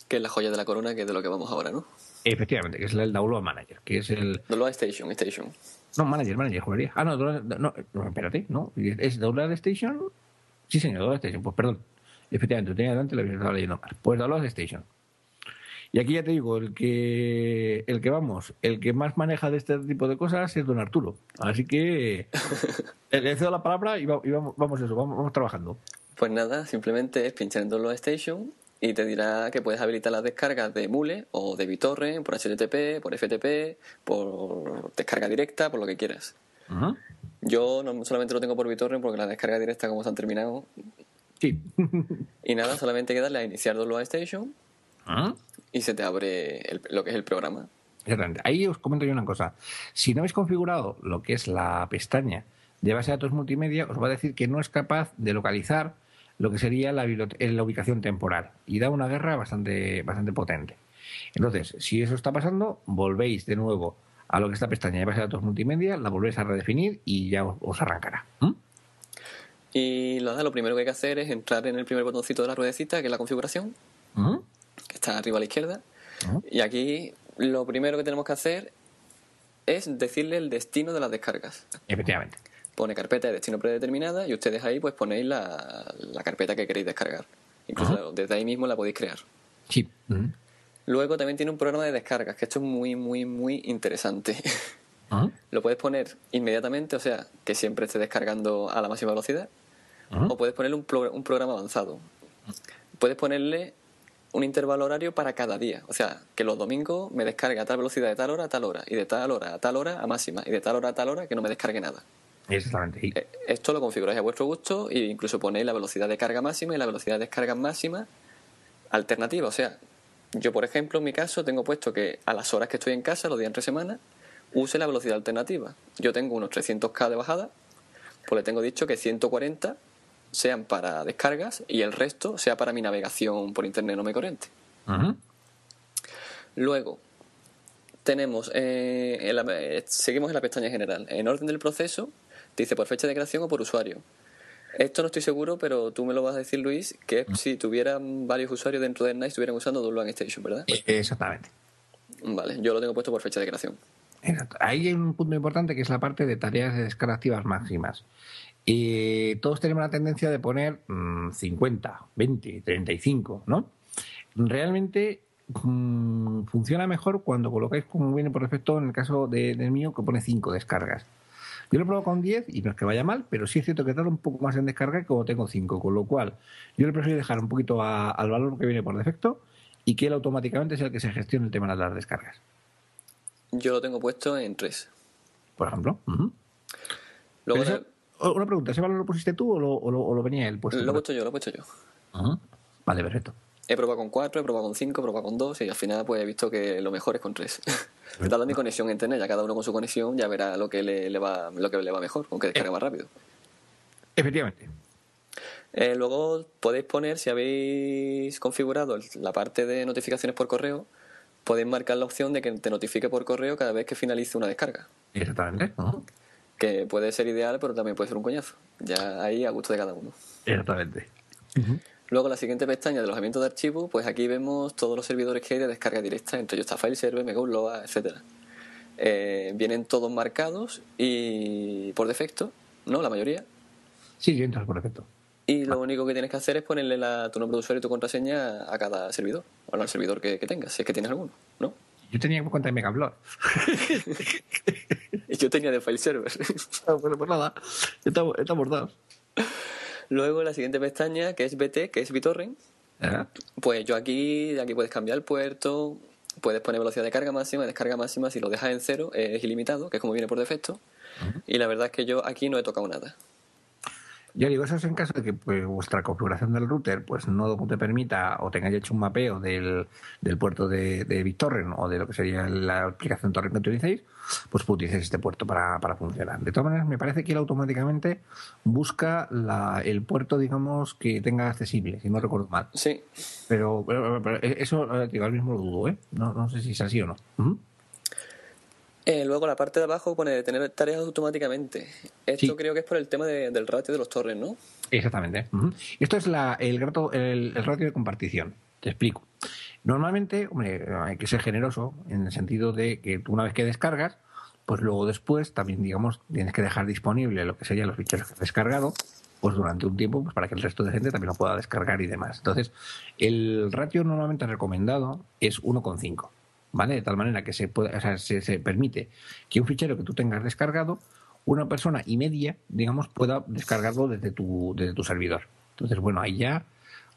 Que es la joya de la corona, que es de lo que vamos ahora, ¿no? Efectivamente, que es el Download Manager, que es el... Download Station, Station. No, Manager, Manager, jugaría. Ah, no, no, espérate, ¿no? ¿Es Download Station? Sí, señor, Download Station, pues perdón. Efectivamente, tenía delante lo estaba leyendo mal. Pues Download Station. Y aquí ya te digo, el que, el que vamos, el que más maneja de este tipo de cosas es don Arturo. Así que le cedo la palabra y, vamos, vamos eso, vamos, vamos trabajando. Pues nada, simplemente es pinchar en Download Station y te dirá que puedes habilitar las descargas de Mule o de BitTorrent por HTTP, por FTP, por descarga directa, por lo que quieras. Yo no, solamente lo tengo por BitTorrent porque la descarga directa como se han terminado. Sí. y nada, solamente hay que darle a iniciar Download Station y se te abre lo que es el programa. Exactamente. Ahí os comento yo una cosa. Si no habéis configurado lo que es la pestaña de base de datos multimedia, os va a decir que no es capaz de localizar lo que sería la, la ubicación temporal y da una guerra bastante, bastante potente. Entonces, si eso está pasando, volvéis de nuevo a lo que es la pestaña de base de datos multimedia, la volvéis a redefinir y ya os, arrancará. Y lo, lo primero que hay que hacer es entrar en el primer botoncito de la ruedecita, que es la configuración, que está arriba a la izquierda. Y aquí lo primero que tenemos que hacer es decirle el destino de las descargas. Efectivamente pone carpeta de destino predeterminada y ustedes ahí pues ponéis la, carpeta que queréis descargar. Incluso desde ahí mismo la podéis crear. Sí. Luego también tiene un programa de descargas, que esto es muy, muy, muy interesante. Lo puedes poner inmediatamente, o sea, que siempre esté descargando a la máxima velocidad. O puedes ponerle un, un programa avanzado. Puedes ponerle un intervalo horario para cada día. O sea, que los domingos me descargue a tal velocidad de tal hora a tal hora, y de tal hora a tal hora a máxima, y de tal hora a tal hora que no me descargue nada. Exactamente. Eh, esto lo configuráis a vuestro gusto e incluso ponéis la velocidad de carga máxima y la velocidad de descarga máxima alternativa. O sea, yo, por ejemplo, en mi caso, tengo puesto que a las horas que estoy en casa, los días entre semana, use la velocidad alternativa. Yo tengo unos 300k de bajada, pues le tengo dicho que 140 sean para descargas y el resto sea para mi navegación por internet no me corriente. Luego, tenemos, eh, eh, seguimos en la pestaña general. En orden del proceso, dice por fecha de creación o por usuario. Esto no estoy seguro, pero tú me lo vas a decir, Luis, que mm. si tuvieran varios usuarios dentro de NICE estuvieran usando Download Station, ¿verdad? E-, exactamente. Vale, yo lo tengo puesto por fecha de creación. Exacto. Ahí hay un punto importante que es la parte de tareas de descarga activas máximas. Y todos tenemos la tendencia de poner 50, 20, 35, ¿no? Realmente mm, funciona mejor cuando colocáis como viene por defecto en el caso de, del mío que pone 5 descargas. Yo lo he probado con 10 y no es que vaya mal, pero sí es cierto que tarda un poco más en descargar como tengo 5, con lo cual yo le prefiero dejar un poquito al valor que viene por defecto y que él automáticamente sea el que se gestione el tema de las descargas. Yo lo tengo puesto en 3. Por ejemplo. Luego, una pregunta, ¿ese valor lo pusiste tú o lo, venía él puesto? Lo he puesto yo, lo he puesto yo. Vale, perfecto. He probado con 4, he probado con 5, he probado con 2 y al final pues he visto que lo mejor es con 3. Dado mi conexión a internet, ya cada uno con su conexión ya verá lo que le, va lo que le va mejor, aunque descarga más rápido. Efectivamente. Eh, luego podéis poner, si habéis configurado la parte de notificaciones por correo, podéis marcar la opción de que te notifique por correo cada vez que finalice una descarga. Exactamente. Que puede ser ideal, pero también puede ser un coñazo. Ya ahí a gusto de cada uno. Exactamente. Luego la siguiente pestaña de alojamiento de archivos, pues aquí vemos todos los servidores que hay de descarga directa, entre ellos está FileServer, MegaUpload, etcétera. Eh, vienen todos marcados y por defecto, ¿no? La mayoría. Sí, entras por defecto. Y lo único que tienes que hacer es ponerle la, tu nombre de usuario y tu contraseña a cada servidor, o al servidor que, tengas, si es que tienes alguno, ¿no? Yo tenía cuenta de Megaupload. y yo tenía de FileServer. no, pues nada, estamos, estamos dados. Luego la siguiente pestaña, que es BT, que es BitTorrent. Pues yo aquí, aquí puedes cambiar el puerto, puedes poner velocidad de carga máxima, descarga máxima, si lo dejas en cero es ilimitado, que es como viene por defecto. Y la verdad es que yo aquí no he tocado nada. Yo digo, eso es en caso de que pues, vuestra configuración del router pues no te permita o tengáis hecho un mapeo del, del puerto de, de BitTorrent o de lo que sería la aplicación Torrent que utilicéis, pues utilizáis este puerto para, para, funcionar. De todas maneras, me parece que él automáticamente busca la, el puerto, digamos, que tenga accesible, si no recuerdo mal. Sí. Pero, eso, digo, ahora mismo lo dudo, ¿eh? No, no sé si es así o no. Eh, luego la parte de abajo pone tener tareas automáticamente. Esto creo que es por el tema del ratio de los torres, ¿no? Exactamente. Esto es la, el, el, ratio de compartición. Te explico. Normalmente, hombre, hay que ser generoso en el sentido de que una vez que descargas, pues luego después también, digamos, tienes que dejar disponible lo que serían los ficheros que has descargado pues durante un tiempo pues para que el resto de gente también lo pueda descargar y demás. Entonces, el ratio normalmente recomendado es 1,5. ¿Vale? De tal manera que se, puede, o sea, se, permite que un fichero que tú tengas descargado, una persona y media, digamos, pueda descargarlo desde tu, desde tu servidor. Entonces, bueno, ahí ya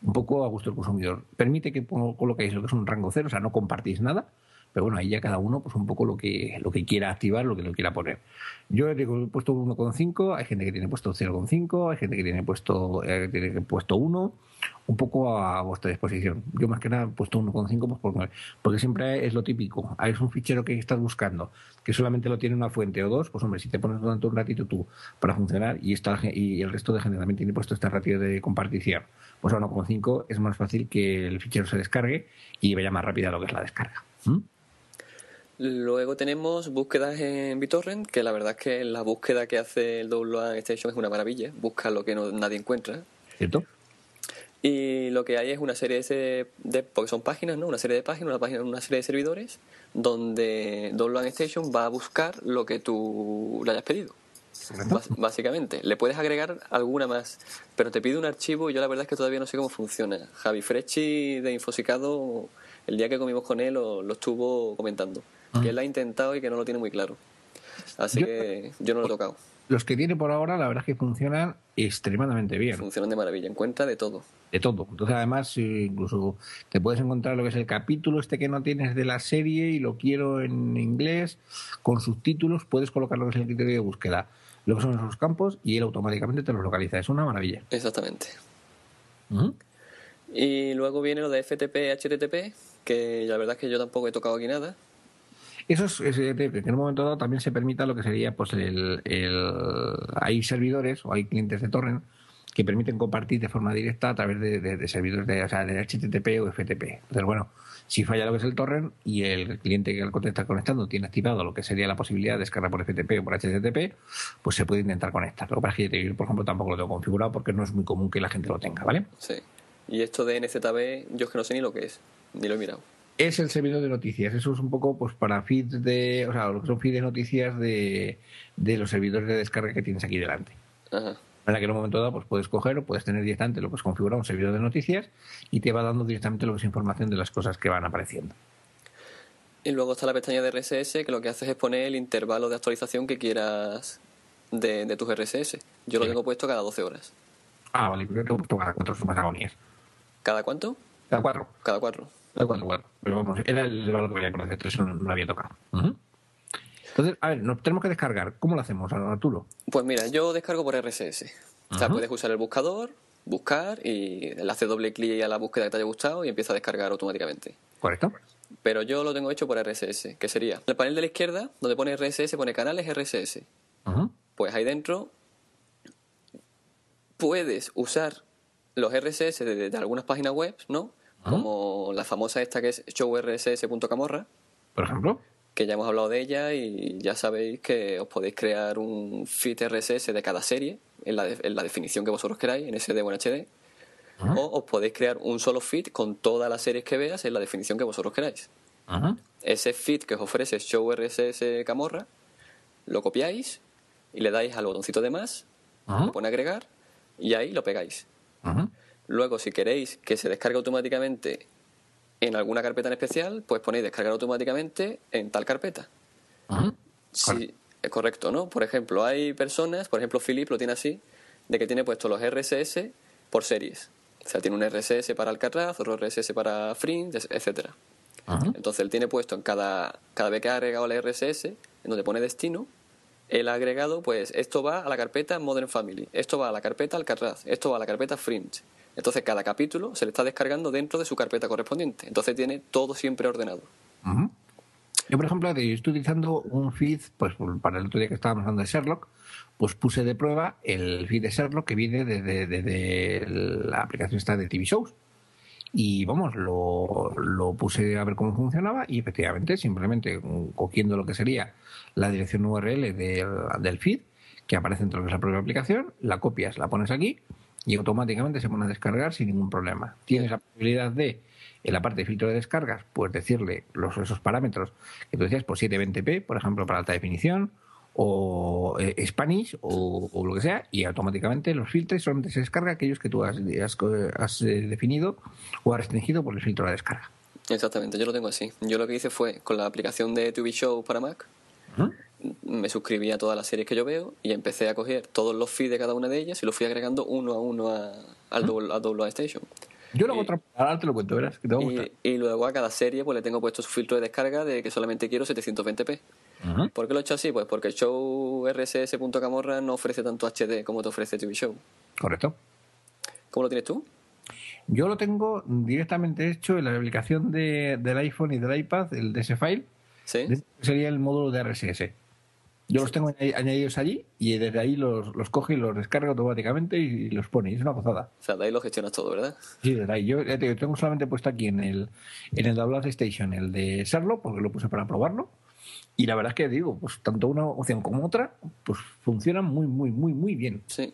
un poco a gusto del consumidor. Permite que coloquéis lo que es un rango cero, o sea, no compartís nada, pero bueno, ahí ya cada uno, pues un poco lo que, lo que quiera activar, lo que lo quiera poner. Yo he puesto 1,5, hay gente que tiene puesto 0,5, hay gente que tiene puesto, eh, tiene puesto 1, un poco a vuestra disposición. Yo más que nada he puesto 1,5 pues porque, porque siempre es lo típico. Es un fichero que estás buscando, que solamente lo tiene una fuente o dos, pues hombre, si te pones durante un ratito tú para funcionar y, está, y el resto de gente también tiene puesto este ratio de compartición, pues a 1,5 es más fácil que el fichero se descargue y vaya más rápida lo que es la descarga. Luego tenemos búsquedas en BitTorrent, que la verdad es que la búsqueda que hace el Download Station es una maravilla. Busca lo que no, nadie encuentra. ¿Cierto? Y lo que hay es una serie de, porque son páginas, ¿no? Una serie de páginas, una página, una serie de servidores, donde Download Station va a buscar lo que tú le hayas pedido. básicamente, le puedes agregar alguna más, pero te pide un archivo y yo la verdad es que todavía no sé cómo funciona. Javi Freschi de Infosicado, el día que comimos con él, lo estuvo comentando que él ha intentado y que no lo tiene muy claro. Así que yo no lo he tocado. Los que tiene por ahora, la verdad es que funcionan extremadamente bien. Funcionan de maravilla, encuentra de todo. De todo. Entonces, además, incluso te puedes encontrar lo que es el capítulo este que no tienes de la serie y lo quiero en inglés, con subtítulos, puedes colocarlo en el criterio de búsqueda. Lo que son esos campos y él automáticamente te los localiza. Es una maravilla. Exactamente. Y luego viene lo de FTP, HTTP, que la verdad es que yo tampoco he tocado aquí nada. Eso es, que en un momento dado también se permita lo que sería, pues, el, hay servidores o hay clientes de torrent que permiten compartir de forma directa a través de, servidores de, o de HTTP o FTP. Entonces, bueno, si falla lo que es el torrent y el cliente que el está conectando tiene activado lo que sería la posibilidad de descargar por FTP o por HTTP, pues se puede intentar conectar. Lo que pasa por ejemplo, tampoco lo tengo configurado porque no es muy común que la gente lo tenga, ¿vale? Sí. Y esto de NZB, yo es que no sé ni lo que es, ni lo he mirado es el servidor de noticias. Eso es un poco pues para feeds de, o sea, lo que son feeds de noticias de, los servidores de descarga que tienes aquí delante. Para que en un momento dado pues puedes coger o puedes tener directamente lo que es configurar un servidor de noticias y te va dando directamente lo que es información de las cosas que van apareciendo. Y luego está la pestaña de RSS que lo que hace es poner el intervalo de actualización que quieras de, tus RSS. Yo lo tengo puesto cada 12 horas. Ah, vale, yo tengo puesto cada cuatro sumas agonías. ¿Cada cuánto? Cada cuatro. Cada cuatro. Pero vamos, era el valor que a conocer, entonces no, lo había tocado. Entonces, a ver, nos tenemos que descargar. ¿Cómo lo hacemos, Arturo? Pues mira, yo descargo por RSS. O sea, puedes usar el buscador, buscar y le hace doble clic a la búsqueda que te haya gustado y empieza a descargar automáticamente. Correcto. Pero yo lo tengo hecho por RSS, que sería en el panel de la izquierda, donde pone RSS, pone canales RSS. Pues ahí dentro puedes usar los RSS de algunas páginas web, ¿no? Como la famosa esta que es showrss.camorra. Por ejemplo. Que ya hemos hablado de ella y ya sabéis que os podéis crear un feed RSS de cada serie en la, en la definición que vosotros queráis, en SD o en HD. O os podéis crear un solo feed con todas las series que veas en la definición que vosotros queráis. Ese feed que os ofrece ShowRSS Camorra, lo copiáis y le dais al botoncito de más, lo pone agregar y ahí lo pegáis. Luego, si queréis que se descargue automáticamente en alguna carpeta en especial, pues ponéis descargar automáticamente en tal carpeta. Sí, es correcto, ¿no? Por ejemplo, hay personas, por ejemplo, Philip lo tiene así, de que tiene puesto los RSS por series. O sea, tiene un RSS para Alcatraz, otro RSS para Fringe, etcétera. Entonces él tiene puesto en cada, cada vez que ha agregado el RSS, en donde pone destino, él ha agregado, pues esto va a la carpeta Modern Family, esto va a la carpeta Alcatraz, esto va a la carpeta Fringe. Entonces cada capítulo se le está descargando dentro de su carpeta correspondiente. Entonces tiene todo siempre ordenado. Yo, por ejemplo, estoy utilizando un feed, pues para el otro día que estábamos hablando de Sherlock, pues puse de prueba el feed de Sherlock que viene de, la aplicación esta de TV Shows. Y vamos, lo, lo, puse a ver cómo funcionaba y efectivamente, simplemente cogiendo lo que sería la dirección URL del, del feed, que aparece dentro de la propia aplicación, la copias, la pones aquí y automáticamente se pone a descargar sin ningún problema. Tienes la posibilidad de, en la parte de filtro de descargas, pues decirle los, esos parámetros que tú decías, por 720p, por ejemplo, para alta definición, o eh, Spanish o, o lo que sea y automáticamente los filtres solamente se descarga aquellos que tú has, has, has, eh, definido o has restringido por el filtro de descarga. Exactamente, yo lo tengo así. Yo lo que hice fue con la aplicación de TV Show para Mac, ¿Mm? Me suscribí a todas las series que yo veo y empecé a coger todos los feeds de cada una de ellas y los fui agregando uno a uno a, al double, a Double Station. Yo lo hago Y- otra ahora te lo cuento, verás, que te va a gustar. Y, y luego a cada serie pues le tengo puesto su filtro de descarga de que solamente quiero 720p. Ujú. ¿Por qué lo he hecho así? Pues porque el show RSS.camorra no ofrece tanto HD como te ofrece TV Show. Correcto. ¿Cómo lo tienes tú? Yo lo tengo directamente hecho en la aplicación de, del iPhone y del iPad, el de ese file, ¿Sí? sería el módulo de RSS. Yo los tengo añadi- añadidos allí y desde ahí los, los coge y los descarga automáticamente y los pone. Es una gozada. O sea, de ahí lo gestionas todo, ¿verdad? Sí, desde ahí. Yo digo, tengo solamente puesto aquí en el, en el Download Station el de Sherlock, porque lo puse para probarlo. Y la verdad es que digo, pues tanto una opción como otra, pues funcionan muy, muy, muy, muy bien. Sí.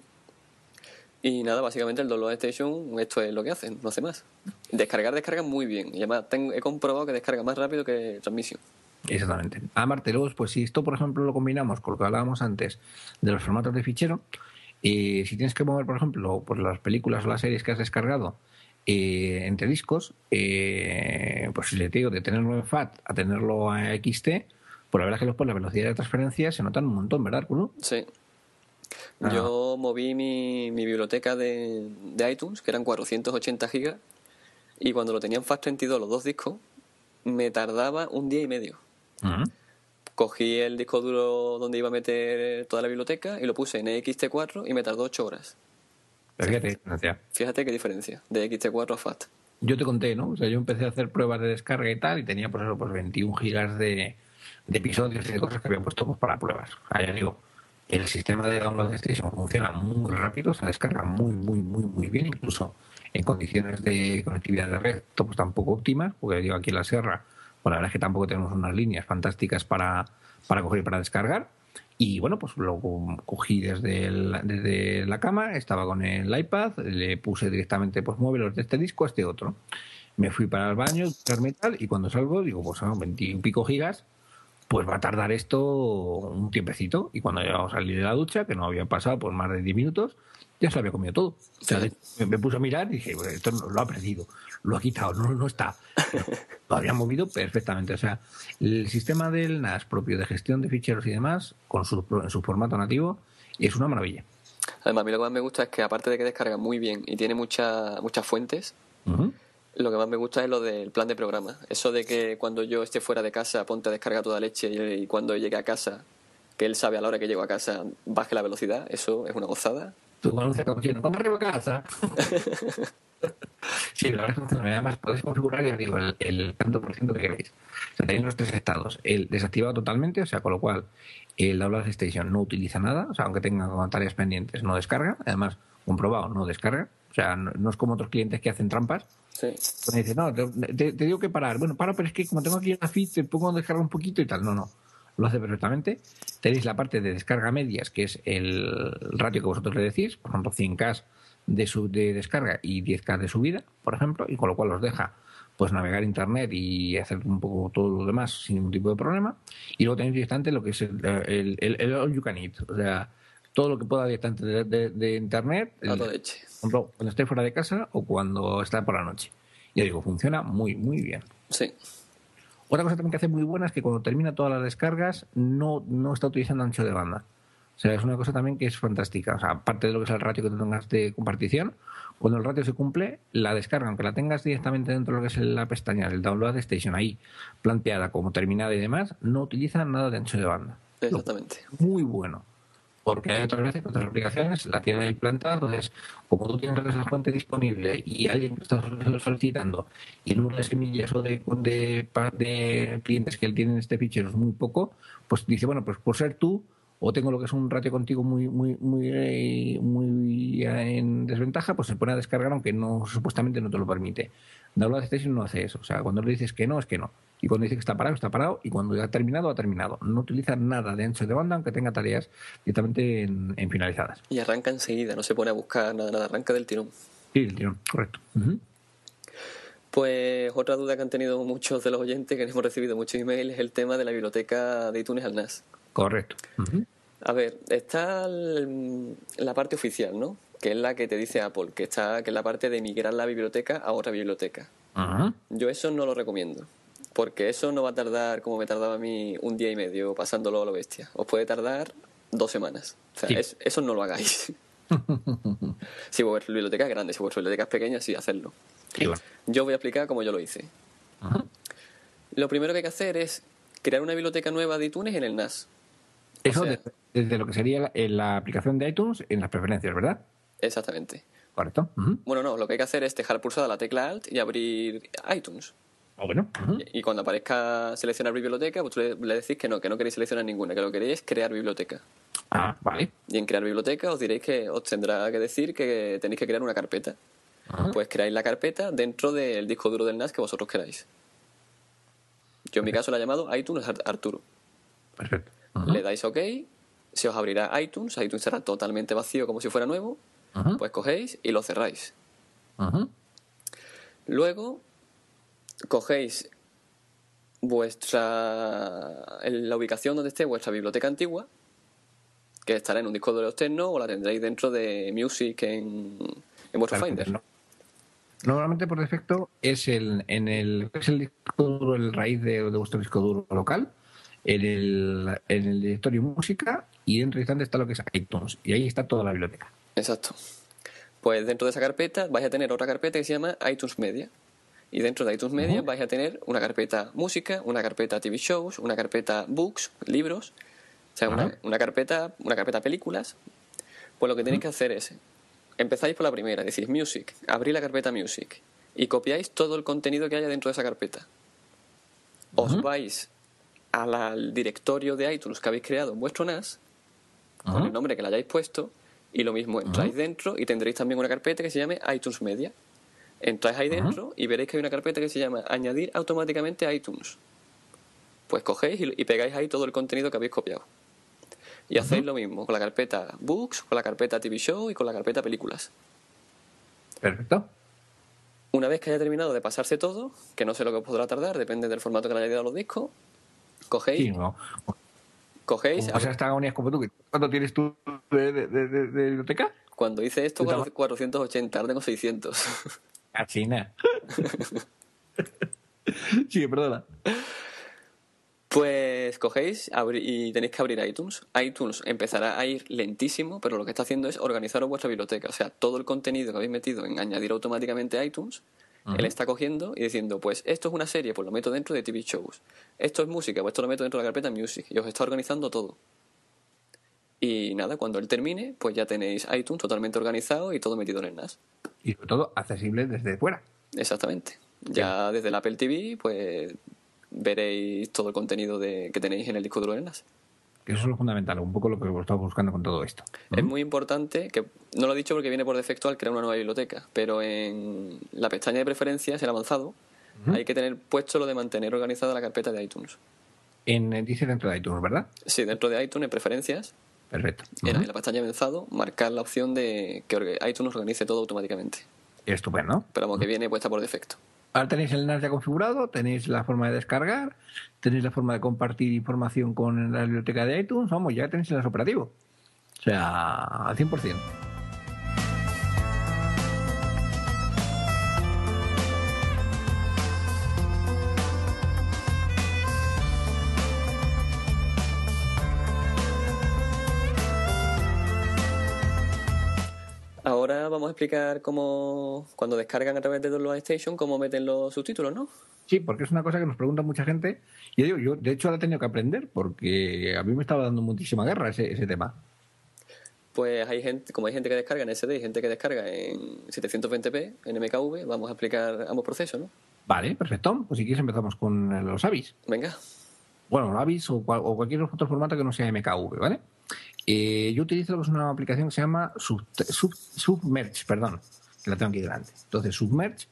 Y nada, básicamente el Download Station, esto es lo que hacen, no hace más. Descargar, descarga muy bien. Y además tengo- he comprobado que descarga más rápido que transmisión. Exactamente. Aparte, luego, pues si esto, por ejemplo, lo combinamos con lo que hablábamos antes de los formatos de fichero, eh, si tienes que mover, por ejemplo, pues las películas o las series que has descargado eh, entre discos, eh, pues si le digo de tenerlo en FAT a tenerlo a XT, pues la verdad es que después la velocidad de transferencia se notan un montón, ¿verdad, Arturo? Sí. Ah. Yo moví mi, mi biblioteca de, de iTunes, que eran 480 gigas, y cuando lo tenía en FAT32 los dos discos, me tardaba un día y medio. Cogí el disco duro donde iba a meter toda la biblioteca y lo puse en XT4 y me tardó 8 horas. Pero fíjate, qué diferencia. Fíjate qué diferencia de XT4 a FAT. yo te conté, ¿no? O sea, yo empecé a hacer pruebas de descarga y tal, y tenía pues eso, pues 21 gigas de, de episodios y de cosas que había puesto pues, para pruebas. Ya digo, el sistema de download de Station funciona muy rápido, se descarga muy, muy, muy, muy bien, incluso en condiciones de conectividad de red, pues tampoco óptimas, porque digo, aquí en la Sierra, pues la verdad es que tampoco tenemos unas líneas fantásticas para, para coger y para descargar. Y bueno, pues lo co- cogí desde, el- desde la cama, estaba con el iPad, le puse directamente, pues muévelos de este disco a este otro. Me fui para el baño, tal, y cuando salgo, digo, pues son 20 y pico gigas, pues va a tardar esto un tiempecito. Y cuando ya salí de la ducha, que no había pasado por más de 10 minutos, ya se había comido todo. O sea, me, puse a mirar y dije, "Bueno, esto lo ha perdido, lo ha quitado, no, no está. Pero lo había movido perfectamente. O sea, el sistema del NAS propio de gestión de ficheros y demás, con su, en su formato nativo, es una maravilla. Además, a mí lo que más me gusta es que aparte de que descarga muy bien y tiene mucha- muchas fuentes, lo que más me gusta es lo del plan de programa. Eso de que cuando yo esté fuera de casa ponte a descargar toda leche y, y cuando llegue a casa, que él sabe a la hora que llego a casa, baje la velocidad, eso es una gozada. Tú conoces como diciendo, vamos arriba a casa. sí, la verdad es que. Además, podéis configurar, ya digo, el, el tanto por ciento que queréis. O sea, tenéis los tres estados. El desactivado totalmente, o sea, con lo cual el Download Station no utiliza nada, o sea, aunque tenga tareas pendientes, no descarga. Además, comprobado, no descarga. O sea, no, no es como otros clientes que hacen trampas. Sí. Cuando dices, no, te, digo que parar. Bueno, para, pero es que como tengo aquí una feed, te pongo a descargar un poquito y tal. No, no. Lo hace perfectamente. Tenéis la parte de descarga medias, que es el ratio que vosotros le decís, por ejemplo, 100K de, su, de descarga y 10K de subida, por ejemplo, y con lo cual os deja pues navegar internet y hacer un poco todo lo demás sin ningún tipo de problema. Y luego tenéis directamente lo que es el, el, el- el all you can eat, o sea, todo lo que pueda directamente de, de- de internet, por ejemplo, cuando esté fuera de casa o cuando está por la noche. Ya digo, funciona muy, muy bien. Sí. Otra cosa también que hace muy buena es que cuando termina todas las descargas no, no está utilizando ancho de banda. O sea, es una cosa también que es fantástica. O sea, aparte de lo que es el ratio que tú tengas de compartición, cuando el ratio se cumple, la descarga, aunque la tengas directamente dentro de lo que es la pestaña del Download Station ahí planteada como terminada y demás, no utiliza nada de ancho de banda. Exactamente. Muy bueno. Porque hay otras veces que otras aplicaciones la tienen ahí plantada, entonces, como tú tienes esa fuente disponible y alguien está solicitando y el número de semillas o de, de, de clientes que tienen este fichero es muy poco, pues dice, bueno, pues por ser tú, o tengo lo que es un ratio contigo muy muy muy eh, muy en desventaja, pues se pone a descargar aunque no supuestamente no te lo permite. Download Station no hace eso, o sea, cuando le dices que no, es que no. Y cuando dice que está parado, está parado, y cuando ya ha terminado, ha terminado. No utiliza nada de ancho de banda, aunque tenga tareas directamente en, en finalizadas. Y arranca enseguida, no se pone a buscar nada, nada, arranca del tirón. Sí, el tirón, correcto. Pues otra duda que han tenido muchos de los oyentes, que hemos recibido muchos emails, es el tema de la biblioteca de iTunes al NAS. Correcto. A ver, está la parte oficial, ¿no? Que es la que te dice Apple, que está que es la parte de migrar la biblioteca a otra biblioteca. Yo eso no lo recomiendo, porque eso no va a tardar como me tardaba a mí un día y medio pasándolo a lo bestia. Os puede tardar dos semanas. O sea, eso no lo hagáis. si vuestra biblioteca es grande, si vuestra biblioteca es pequeña, sí, hacerlo. Yo voy a explicar cómo yo lo hice. Lo primero que hay que hacer es crear una biblioteca nueva de iTunes en el NAS. Eso desde, lo que sería la, aplicación de iTunes en las preferencias, ¿verdad? Exactamente. Correcto. Bueno, no, lo que hay que hacer es dejar pulsada la tecla Alt y abrir iTunes. Ah, bueno. y, cuando aparezca seleccionar biblioteca, pues tú le, decís que no, que no queréis seleccionar ninguna, que lo que queréis es crear biblioteca. Ah, vale. Y en crear biblioteca os diréis que os tendrá que decir que tenéis que crear una carpeta. Pues creáis la carpeta dentro del disco duro del NAS que vosotros queráis. Yo en mi caso la he llamado iTunes Arturo. Perfecto. Le dais OK, se os abrirá iTunes, iTunes será totalmente vacío como si fuera nuevo, pues cogéis y lo cerráis. Luego cogéis vuestra la ubicación donde esté vuestra biblioteca antigua, que estará en un disco duro externo o la tendréis dentro de Music en, en vuestro Finder. Normalmente por defecto es el en el es el disco duro el raíz de, vuestro disco duro local, en el, en el directorio música y dentro de instante está lo que es iTunes y ahí está toda la biblioteca. Exacto. Pues dentro de esa carpeta vais a tener otra carpeta que se llama iTunes Media. Y dentro de iTunes Media vais a tener una carpeta música, una carpeta TV shows, una carpeta books, libros, o sea, una, una, carpeta, una carpeta películas. Pues lo que tenéis que hacer es, empezáis por la primera, decís music, abrir la carpeta music y copiáis todo el contenido que haya dentro de esa carpeta. Os vais al directorio de iTunes que habéis creado en vuestro NAS, con el nombre que le hayáis puesto, y lo mismo, entráis dentro y tendréis también una carpeta que se llame iTunes Media. Entráis ahí dentro y veréis que hay una carpeta que se llama Añadir automáticamente a iTunes. Pues cogéis y, pegáis ahí todo el contenido que habéis copiado. Y hacéis lo mismo con la carpeta Books, con la carpeta TV Show y con la carpeta Películas. Perfecto. Una vez que haya terminado de pasarse todo, que no sé lo que podrá tardar, depende del formato que le haya dado los discos, cogéis. Sí, no. Cogéis. O sea, está agonías como tú. ¿Cuánto tienes tú de, de, de, biblioteca? Cuando hice esto, 480, ahora tengo 600. A China. sí, perdona. Pues cogéis y tenéis que abrir iTunes. iTunes empezará a ir lentísimo, pero lo que está haciendo es organizaros vuestra biblioteca. O sea, todo el contenido que habéis metido en añadir automáticamente a iTunes, él está cogiendo y diciendo, pues esto es una serie, pues lo meto dentro de TV shows. Esto es música, pues esto lo meto dentro de la carpeta Music. Y os está organizando todo. Y nada, cuando él termine, pues ya tenéis iTunes totalmente organizado y todo metido en el NAS. Y sobre todo accesible desde fuera. Exactamente. Ya desde el Apple TV, pues veréis todo el contenido de, que tenéis en el disco duro del NAS. Eso es lo fundamental, un poco lo que estamos buscando con todo esto. Es muy importante, que no lo he dicho porque viene por defecto al crear una nueva biblioteca, pero en la pestaña de preferencias, el avanzado, hay que tener puesto lo de mantener organizada la carpeta de iTunes. En, dice dentro de iTunes, ¿verdad? Sí, dentro de iTunes, en preferencias, Perfecto. En la pestaña de avanzado, marcar la opción de que iTunes organice todo automáticamente. Estupendo. Pero como que viene puesta por defecto. Ahora tenéis el NAS ya configurado, tenéis la forma de descargar, tenéis la forma de compartir información con la biblioteca de iTunes, vamos, ya tenéis el NAS operativo. O sea, al 100%. Explicar cómo, cuando descargan a través de Download Station, cómo meten los subtítulos, ¿no? Sí, porque es una cosa que nos pregunta mucha gente. Y yo, digo, yo de hecho la he tenido que aprender porque a mí me estaba dando muchísima guerra ese, ese tema. Pues hay gente, como hay gente que descarga en SD y gente que descarga en 720p, en MKV, vamos a explicar ambos procesos, ¿no? Vale, perfecto. Pues si quieres empezamos con los AVIs. Venga. Bueno, AVIs o, o cualquier otro formato que no sea MKV, ¿vale? Eh, yo utilizo una aplicación que se llama Submerge, perdón, que la tengo aquí delante. Entonces, Submerge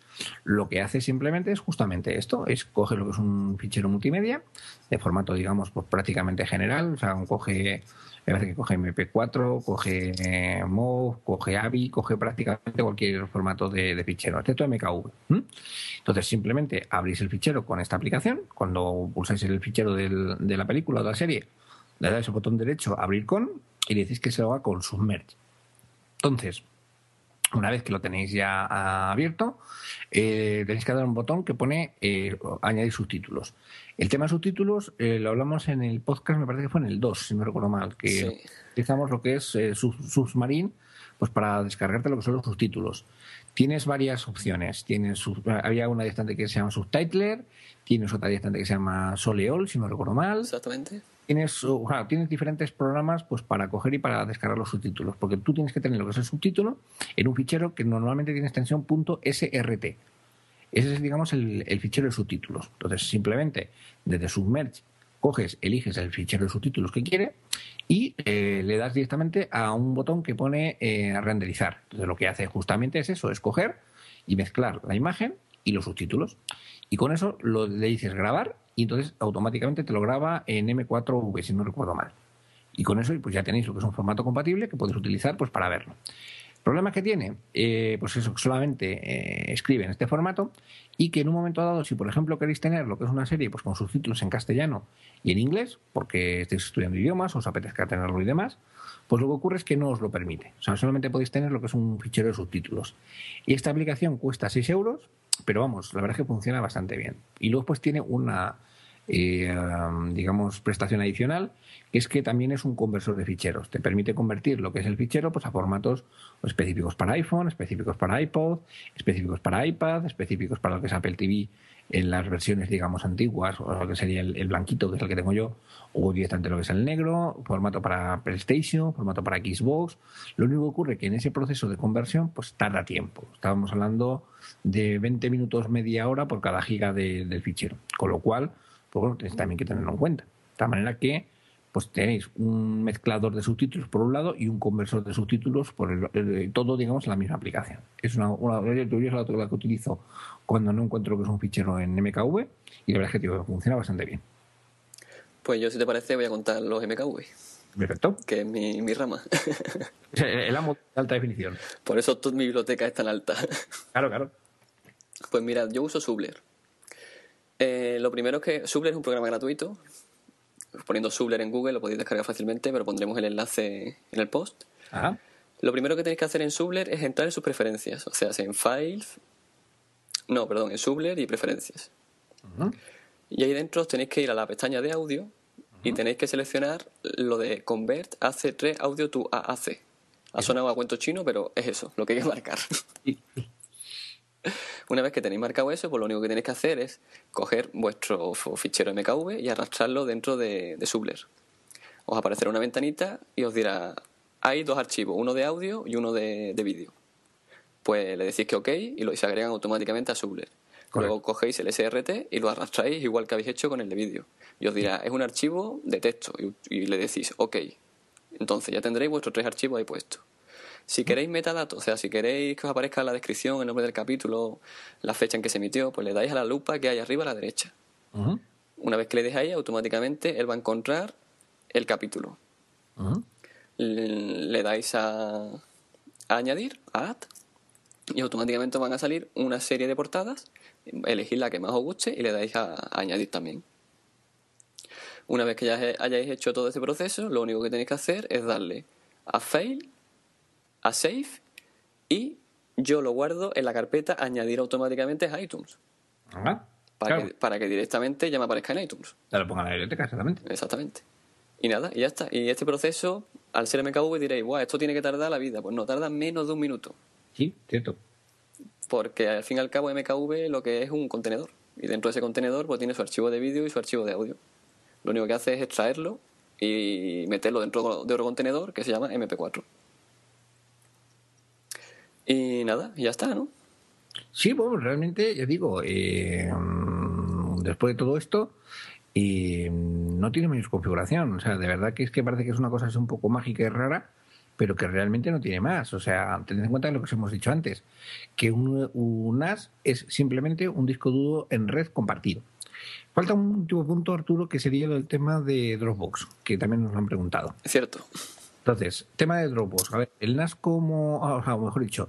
lo que hace simplemente es justamente esto, es coge lo que es un fichero multimedia de formato, digamos, pues prácticamente general, o sea, coge, que coge MP4, coge eh, MOV, coge AVI, coge prácticamente cualquier formato de, fichero, excepto MKV. Entonces, simplemente abrís el fichero con esta aplicación, cuando pulsáis el fichero de la película o de la serie, le dais el botón derecho abrir con y le decís que se lo haga con submerge. Entonces, una vez que lo tenéis ya abierto, eh, tenéis que dar un botón que pone eh, añadir subtítulos. El tema de subtítulos eh, lo hablamos en el podcast, me parece que fue en el 2, si no recuerdo mal, que utilizamos lo que es Submarine pues para descargarte lo que son los subtítulos. Tienes varias opciones. Tienes, había una distante que se llama Subtitler, tienes otra distante que se llama Soleol, si no recuerdo mal. Exactamente. Tienes, tienes diferentes programas pues para coger y para descargar los subtítulos, porque tú tienes que tener lo que es el subtítulo en un fichero que normalmente tiene extensión .srt. Ese es, digamos, el, el fichero de subtítulos. Entonces, simplemente desde Submerge coges, eliges el fichero de subtítulos que quieres y eh, le das directamente a un botón que pone eh, renderizar. Entonces lo que hace justamente es eso, es coger y mezclar la imagen y los subtítulos. Y con eso lo, le dices grabar y entonces automáticamente te lo graba en M4V, si no recuerdo mal. Y con eso pues ya tenéis lo que es un formato compatible que podéis utilizar pues para verlo. ¿Problema que tiene? Eh, pues eso, solamente eh, escribe en este formato y que en un momento dado, si por ejemplo queréis tener lo que es una serie pues con subtítulos en castellano y en inglés, porque estáis estudiando idiomas os apetezca tenerlo y demás, pues lo que ocurre es que no os lo permite. O sea, solamente podéis tener lo que es un fichero de subtítulos. Y esta aplicación cuesta 6 euros, pero vamos, la verdad es que funciona bastante bien. Y luego pues tiene una, eh, digamos, prestación adicional, que es que también es un conversor de ficheros. Te permite convertir lo que es el fichero pues, a formatos específicos para iPhone, específicos para iPod, específicos para iPad, específicos para lo que es Apple TV en las versiones, digamos, antiguas, o lo que sería el, blanquito, que es el que tengo yo, o directamente lo que es el negro, formato para PlayStation, formato para Xbox. Lo único que ocurre es que en ese proceso de conversión, pues tarda tiempo. Estábamos hablando de 20 minutos, media hora por cada giga del fichero. Con lo cual, pues bueno, tenéis también que tenerlo en cuenta. De tal manera que pues tenéis un mezclador de subtítulos por un lado y un conversor de subtítulos por el, todo, digamos, en la misma aplicación. Es una, una es la que utilizo cuando no encuentro que es un fichero en MKV y la verdad es que funciona bastante bien. Pues yo, si te parece, voy a contar los MKV. Perfecto. Que es mi, mi rama. el amo de alta definición. Por eso toda mi biblioteca es tan alta. Claro, claro. Pues mirad, yo uso Subler. Eh, lo primero es que Subler es un programa gratuito. Poniendo Subler en Google lo podéis descargar fácilmente, pero pondremos el enlace en el post. Lo primero que tenéis que hacer en Subler es entrar en sus preferencias, o sea, en Files, no, perdón, en Subler y preferencias. Y ahí dentro tenéis que ir a la pestaña de audio y tenéis que seleccionar lo de Convert AC3 Audio to AAC. Ha sonado a cuento chino, pero es eso, lo que hay que marcar. Una vez que tenéis marcado eso, pues lo único que tenéis que hacer es coger vuestro fichero MKV y arrastrarlo dentro de, Subler. Os aparecerá una ventanita y os dirá, hay dos archivos, uno de audio y uno de, vídeo. Pues le decís que OK y, lo, se agregan automáticamente a Subler. Luego cogéis el SRT y lo arrastráis igual que habéis hecho con el de vídeo. Y os dirá, es un archivo de texto. Y, y le decís OK. Entonces ya tendréis vuestros tres archivos ahí puestos. Si queréis metadatos, o sea, si queréis que os aparezca la descripción, el nombre del capítulo, la fecha en que se emitió, pues le dais a la lupa que hay arriba a la derecha. Una vez que le dejáis, automáticamente él va a encontrar el capítulo. le, dais a, añadir, a add, y automáticamente van a salir una serie de portadas. Elegid la que más os guste y le dais a, a añadir también. Una vez que ya hayáis hecho todo ese proceso, lo único que tenéis que hacer es darle a fail a Save y yo lo guardo en la carpeta añadir automáticamente a iTunes. para, que, para que directamente ya me aparezca en iTunes. Ya lo ponga en la biblioteca, exactamente. Exactamente. Y nada, y ya está. Y este proceso, al ser MKV diréis, guau, esto tiene que tardar la vida. Pues no, tarda menos de un minuto. Sí, cierto. Porque al fin y al cabo MKV lo que es un contenedor. Y dentro de ese contenedor pues tiene su archivo de vídeo y su archivo de audio. Lo único que hace es extraerlo y meterlo dentro de otro contenedor que se llama MP4. Y nada, ya está, ¿no? Sí, bueno, realmente, ya digo, eh, después de todo esto, eh, no tiene menos configuración. O sea, de verdad que es que parece que es una cosa un poco mágica y rara, pero que realmente no tiene más. O sea, tened en cuenta lo que os hemos dicho antes, que un, un NAS es simplemente un disco duro en red compartido. Falta un último punto, Arturo, que sería el tema de Dropbox, que también nos lo han preguntado. Es cierto. Entonces, tema de Dropbox. A ver, el NAS como, o mejor dicho,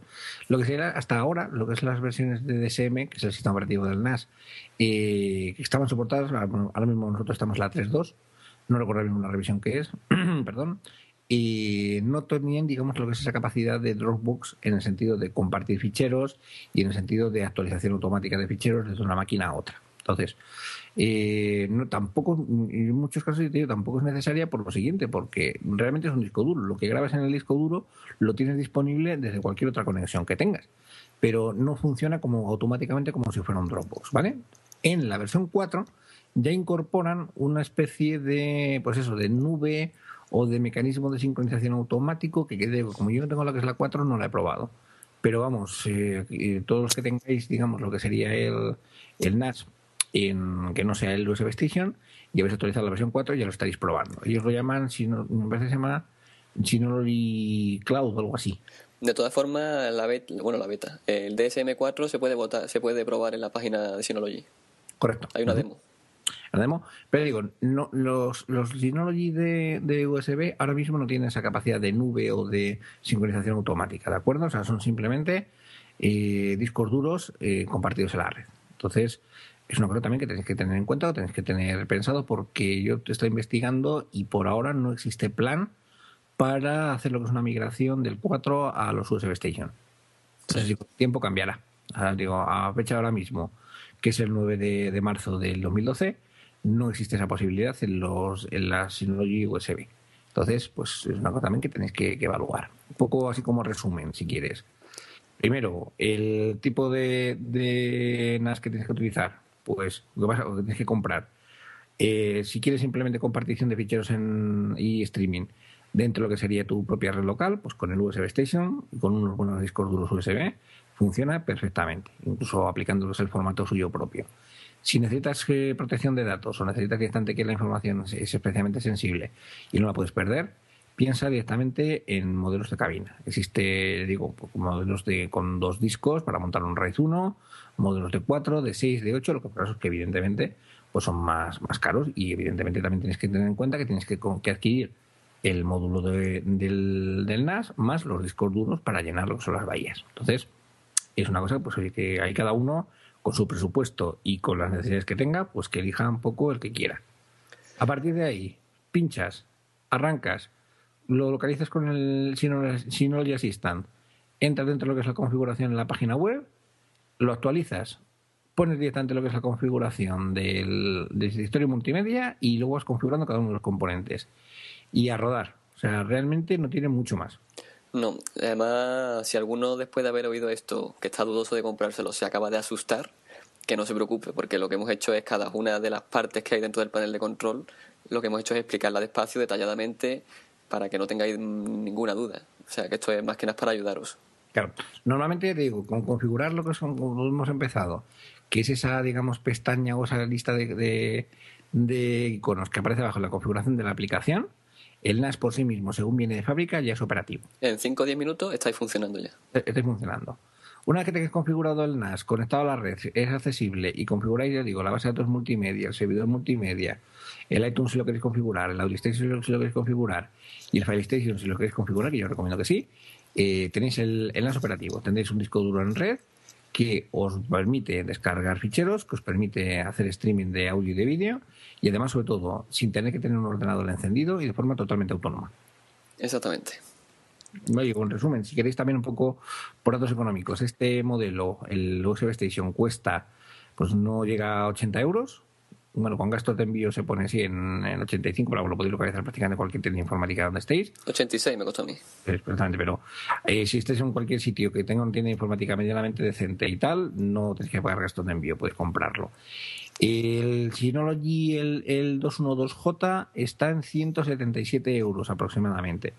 lo que sería hasta ahora, lo que es las versiones de DSM, que es el sistema operativo del NAS, eh, que estaban soportadas, ahora mismo nosotros estamos la 3.2, no recuerdo bien una revisión que es, perdón, y no tenían, digamos, lo que es esa capacidad de Dropbox en el sentido de compartir ficheros y en el sentido de actualización automática de ficheros desde una máquina a otra. Entonces, eh, no, tampoco, en muchos casos, tampoco es necesaria por lo siguiente, porque realmente es un disco duro. Lo que grabas en el disco duro lo tienes disponible desde cualquier otra conexión que tengas, pero no funciona como automáticamente como si fuera un Dropbox, ¿vale? En la versión 4 ya incorporan una especie de, pues eso, de nube o de mecanismo de sincronización automático que, como yo no tengo la que es la 4, no la he probado. Pero vamos, eh, eh, todos los que tengáis, digamos, lo que sería el, el NAS en que no sea el USB Station y habéis actualizado la versión 4 y ya lo estaréis probando. Ellos lo llaman, si no, me parece que se llama Synology Cloud o algo así. De todas formas, la beta, bueno, la beta, el DSM4 se puede votar, se puede probar en la página de Synology. Correcto. Hay una demo. Pero digo, no, los, los Synology de, USB ahora mismo no tienen esa capacidad de nube o de sincronización automática, ¿de acuerdo? O sea, son simplemente eh, discos duros eh, compartidos en la red. Entonces, es una cosa también que tenéis que tener en cuenta o tenéis que tener pensado porque yo te estoy investigando y por ahora no existe plan para hacer lo que es una migración del 4 a los USB Station. Entonces, el tiempo cambiará. Ahora, digo, a fecha ahora mismo, que es el 9 de, de marzo del 2012, no existe esa posibilidad en, los, en la Synology USB. Entonces, pues es una cosa también que tenéis que, evaluar. Un poco así como resumen, si quieres. Primero, el tipo de, NAS que tienes que utilizar, pues lo que, que tienes que comprar. Eh, si quieres simplemente compartición de ficheros en, y streaming dentro de lo que sería tu propia red local, pues con el USB Station y con unos buenos discos duros USB, funciona perfectamente, incluso aplicándolos el formato suyo propio. Si necesitas eh, protección de datos o necesitas que que la información es especialmente sensible y no la puedes perder, piensa directamente en modelos de cabina. Existe, digo, modelos de con dos discos para montar un RAID 1, modelos de 4, de 6, de 8, lo que pasa es que evidentemente pues son más, más caros y evidentemente también tienes que tener en cuenta que tienes que, adquirir el módulo del, del, NAS más los discos duros para llenar lo que son las bahías. Entonces, es una cosa pues, que hay cada uno con su presupuesto y con las necesidades que tenga, pues que elija un poco el que quiera. A partir de ahí, pinchas, arrancas, lo localizas con el Synology Assistant, entras dentro de lo que es la configuración en la página web, lo actualizas, pones directamente lo que es la configuración del, del multimedia y luego vas configurando cada uno de los componentes. Y a rodar. O sea, realmente no tiene mucho más. No, además, si alguno después de haber oído esto, que está dudoso de comprárselo, se acaba de asustar, que no se preocupe, porque lo que hemos hecho es cada una de las partes que hay dentro del panel de control, lo que hemos hecho es explicarla despacio, detalladamente, para que no tengáis ninguna duda. O sea, que esto es más que nada para ayudaros. Claro, normalmente digo, con configurar lo que son, como hemos empezado, que es esa, digamos, pestaña o esa lista de, de, de iconos que aparece bajo la configuración de la aplicación, el NAS por sí mismo, según viene de fábrica, ya es operativo. En 5 o 10 minutos estáis funcionando ya. E-, estáis funcionando. Una vez que tengáis configurado el NAS, conectado a la red, es accesible y configuráis, ya digo, la base de datos multimedia, el servidor multimedia, el iTunes si lo queréis configurar, el AudioStation si lo queréis configurar y el FileStation si lo queréis configurar, que yo recomiendo que sí, eh, tenéis el, el NAS operativo. Tendréis un disco duro en red que os permite descargar ficheros, que os permite hacer streaming de audio y de vídeo y además, sobre todo, sin tener que tener un ordenador encendido y de forma totalmente autónoma. Exactamente. Oye, con resumen, si queréis también un poco por datos económicos, este modelo, el USB Station, cuesta, pues no llega a 80 euros, bueno, con gastos de envío se pone así en, en 85, pero lo podéis localizar prácticamente en cualquier tienda informática donde estéis. 86 me costó a mí. Exactamente, pero eh, si estáis en cualquier sitio que tenga una tienda informática medianamente decente y tal, no tenéis que pagar gastos de envío, podéis comprarlo. El Synology, el, el 212J, está en 177 euros aproximadamente.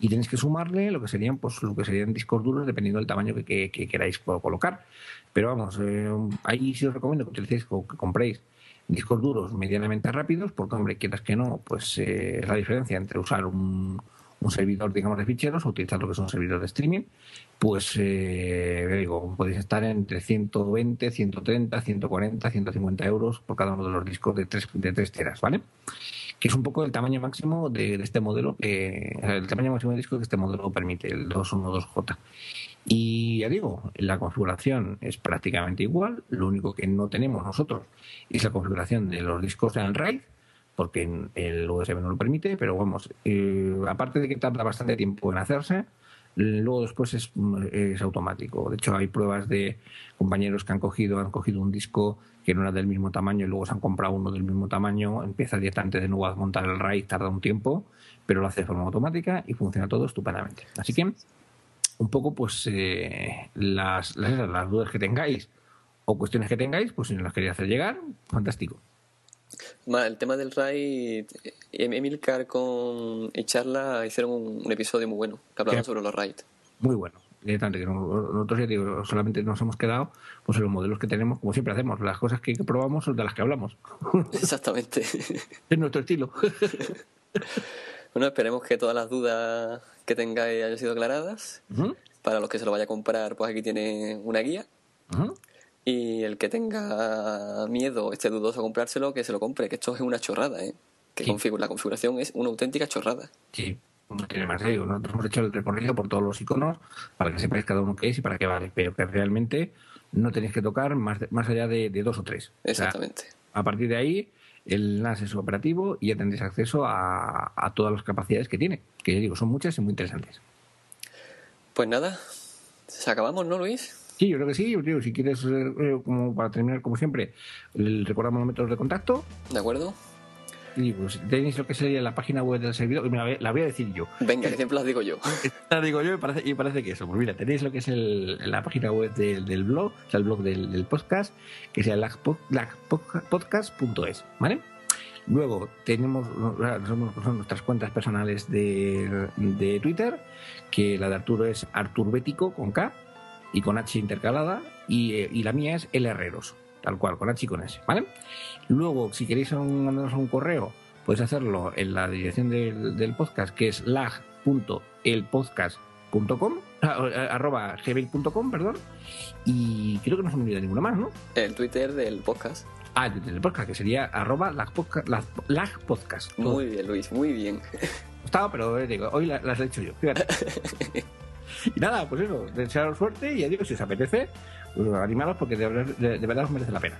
Y tenéis que sumarle lo que serían, pues, lo que serían discos duros dependiendo del tamaño que, queráis colocar. Pero vamos, eh, ahí sí os recomiendo que utilicéis o que compréis discos duros medianamente rápidos, porque, hombre, quieras que no, pues eh, es la diferencia entre usar un, un servidor, digamos, de ficheros o utilizar lo que es un servidor de streaming, pues, eh, digo, podéis estar entre 120, 130, 140, 150 euros por cada uno de los discos de 3, de 3 teras, ¿vale? Que es un poco el tamaño máximo de, este modelo, el tamaño máximo de disco que este modelo permite, el 212J. Y ya digo, la configuración es prácticamente igual, lo único que no tenemos nosotros es la configuración de los discos en RAID, porque el USB no lo permite, pero vamos, eh, aparte de que tarda bastante tiempo en hacerse, luego después es, es, automático. De hecho, hay pruebas de compañeros que han cogido, han cogido un disco que no era del mismo tamaño y luego se han comprado uno del mismo tamaño, empieza directamente de nuevo a montar el RAID, tarda un tiempo, pero lo hace de forma automática y funciona todo estupendamente. Así que, un poco, pues, eh, las, las, las dudas que tengáis o cuestiones que tengáis, pues si nos las queréis hacer llegar, fantástico. El tema del RAID, em, Emilcar con Charla hicieron un, episodio muy bueno que hablaban sobre los RAID. Muy bueno. Nosotros ya digo, solamente nos hemos quedado pues en los modelos que tenemos, como siempre hacemos, las cosas que probamos son de las que hablamos. Exactamente. es nuestro estilo. bueno, esperemos que todas las dudas que tengáis hayan sido aclaradas. Para los que se lo vaya a comprar, pues aquí tiene una guía. Y el que tenga miedo, esté dudoso a comprárselo, que se lo compre, que esto es una chorrada, ¿eh? Que la configuración es una auténtica chorrada. Sí, no tiene más digo. Nosotros hemos hecho el recorrido por todos los iconos para que sepáis cada uno qué es y para qué vale, pero que realmente no tenéis que tocar más, más allá de, dos o tres. Exactamente. a partir de ahí, el NAS es operativo y ya tendréis acceso a, a todas las capacidades que tiene, que ya digo, son muchas y muy interesantes. Pues nada, se acabamos, ¿no, Luis? Sí, yo creo que sí. Digo, si quieres, eh, eh, como para terminar, como siempre, recordamos los métodos de contacto. De acuerdo. Y pues tenéis lo que sería la página web del servidor, la voy a decir yo. Venga, que siempre las digo yo. La digo yo y parece, y parece que eso. Pues mira, tenéis lo que es la página web del, blog, o sea, el blog del, podcast, que sea lagpodcast.es, ¿vale? Luego tenemos son nuestras cuentas personales de, de Twitter, que la de Arturo es Artur Bético con K y con H intercalada, eh, y, la mía es El Herreros, tal cual, con H y con S, ¿vale? Luego, si queréis mandarnos un correo, podéis hacerlo en la dirección del, podcast, que es lag.elpodcast.com, ah, eh, arroba gmail.com, perdón, y creo que no se me olvida ninguna más, ¿no? El Twitter del podcast. Ah, el Twitter del podcast, que sería arroba lagpodcast. Lag podcast, muy bien, Luis, muy bien. Estaba, pero eh, digo, hoy las, he hecho yo, fíjate. Y nada, pues eso, desearos suerte y ya digo, si os apetece, pues animaros porque de, verdad os merece la pena.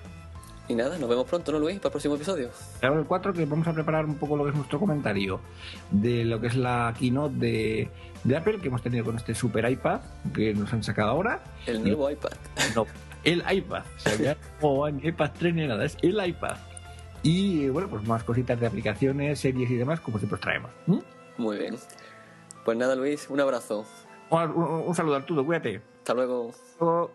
Y nada, nos vemos pronto, ¿no, Luis? Para el próximo episodio. Ahora el 4, que vamos a preparar un poco lo que es nuestro comentario de lo que es la keynote de, de Apple que hemos tenido con este super iPad que nos han sacado ahora. El nuevo iPad. No, el iPad. O sea, o iPad 3 ni nada, es el iPad. Y bueno, pues más cositas de aplicaciones, series y demás, como siempre os traemos. Muy bien. Pues nada, Luis, un abrazo. Un, un, saludo, Arturo, cuídate. Hasta luego. luego.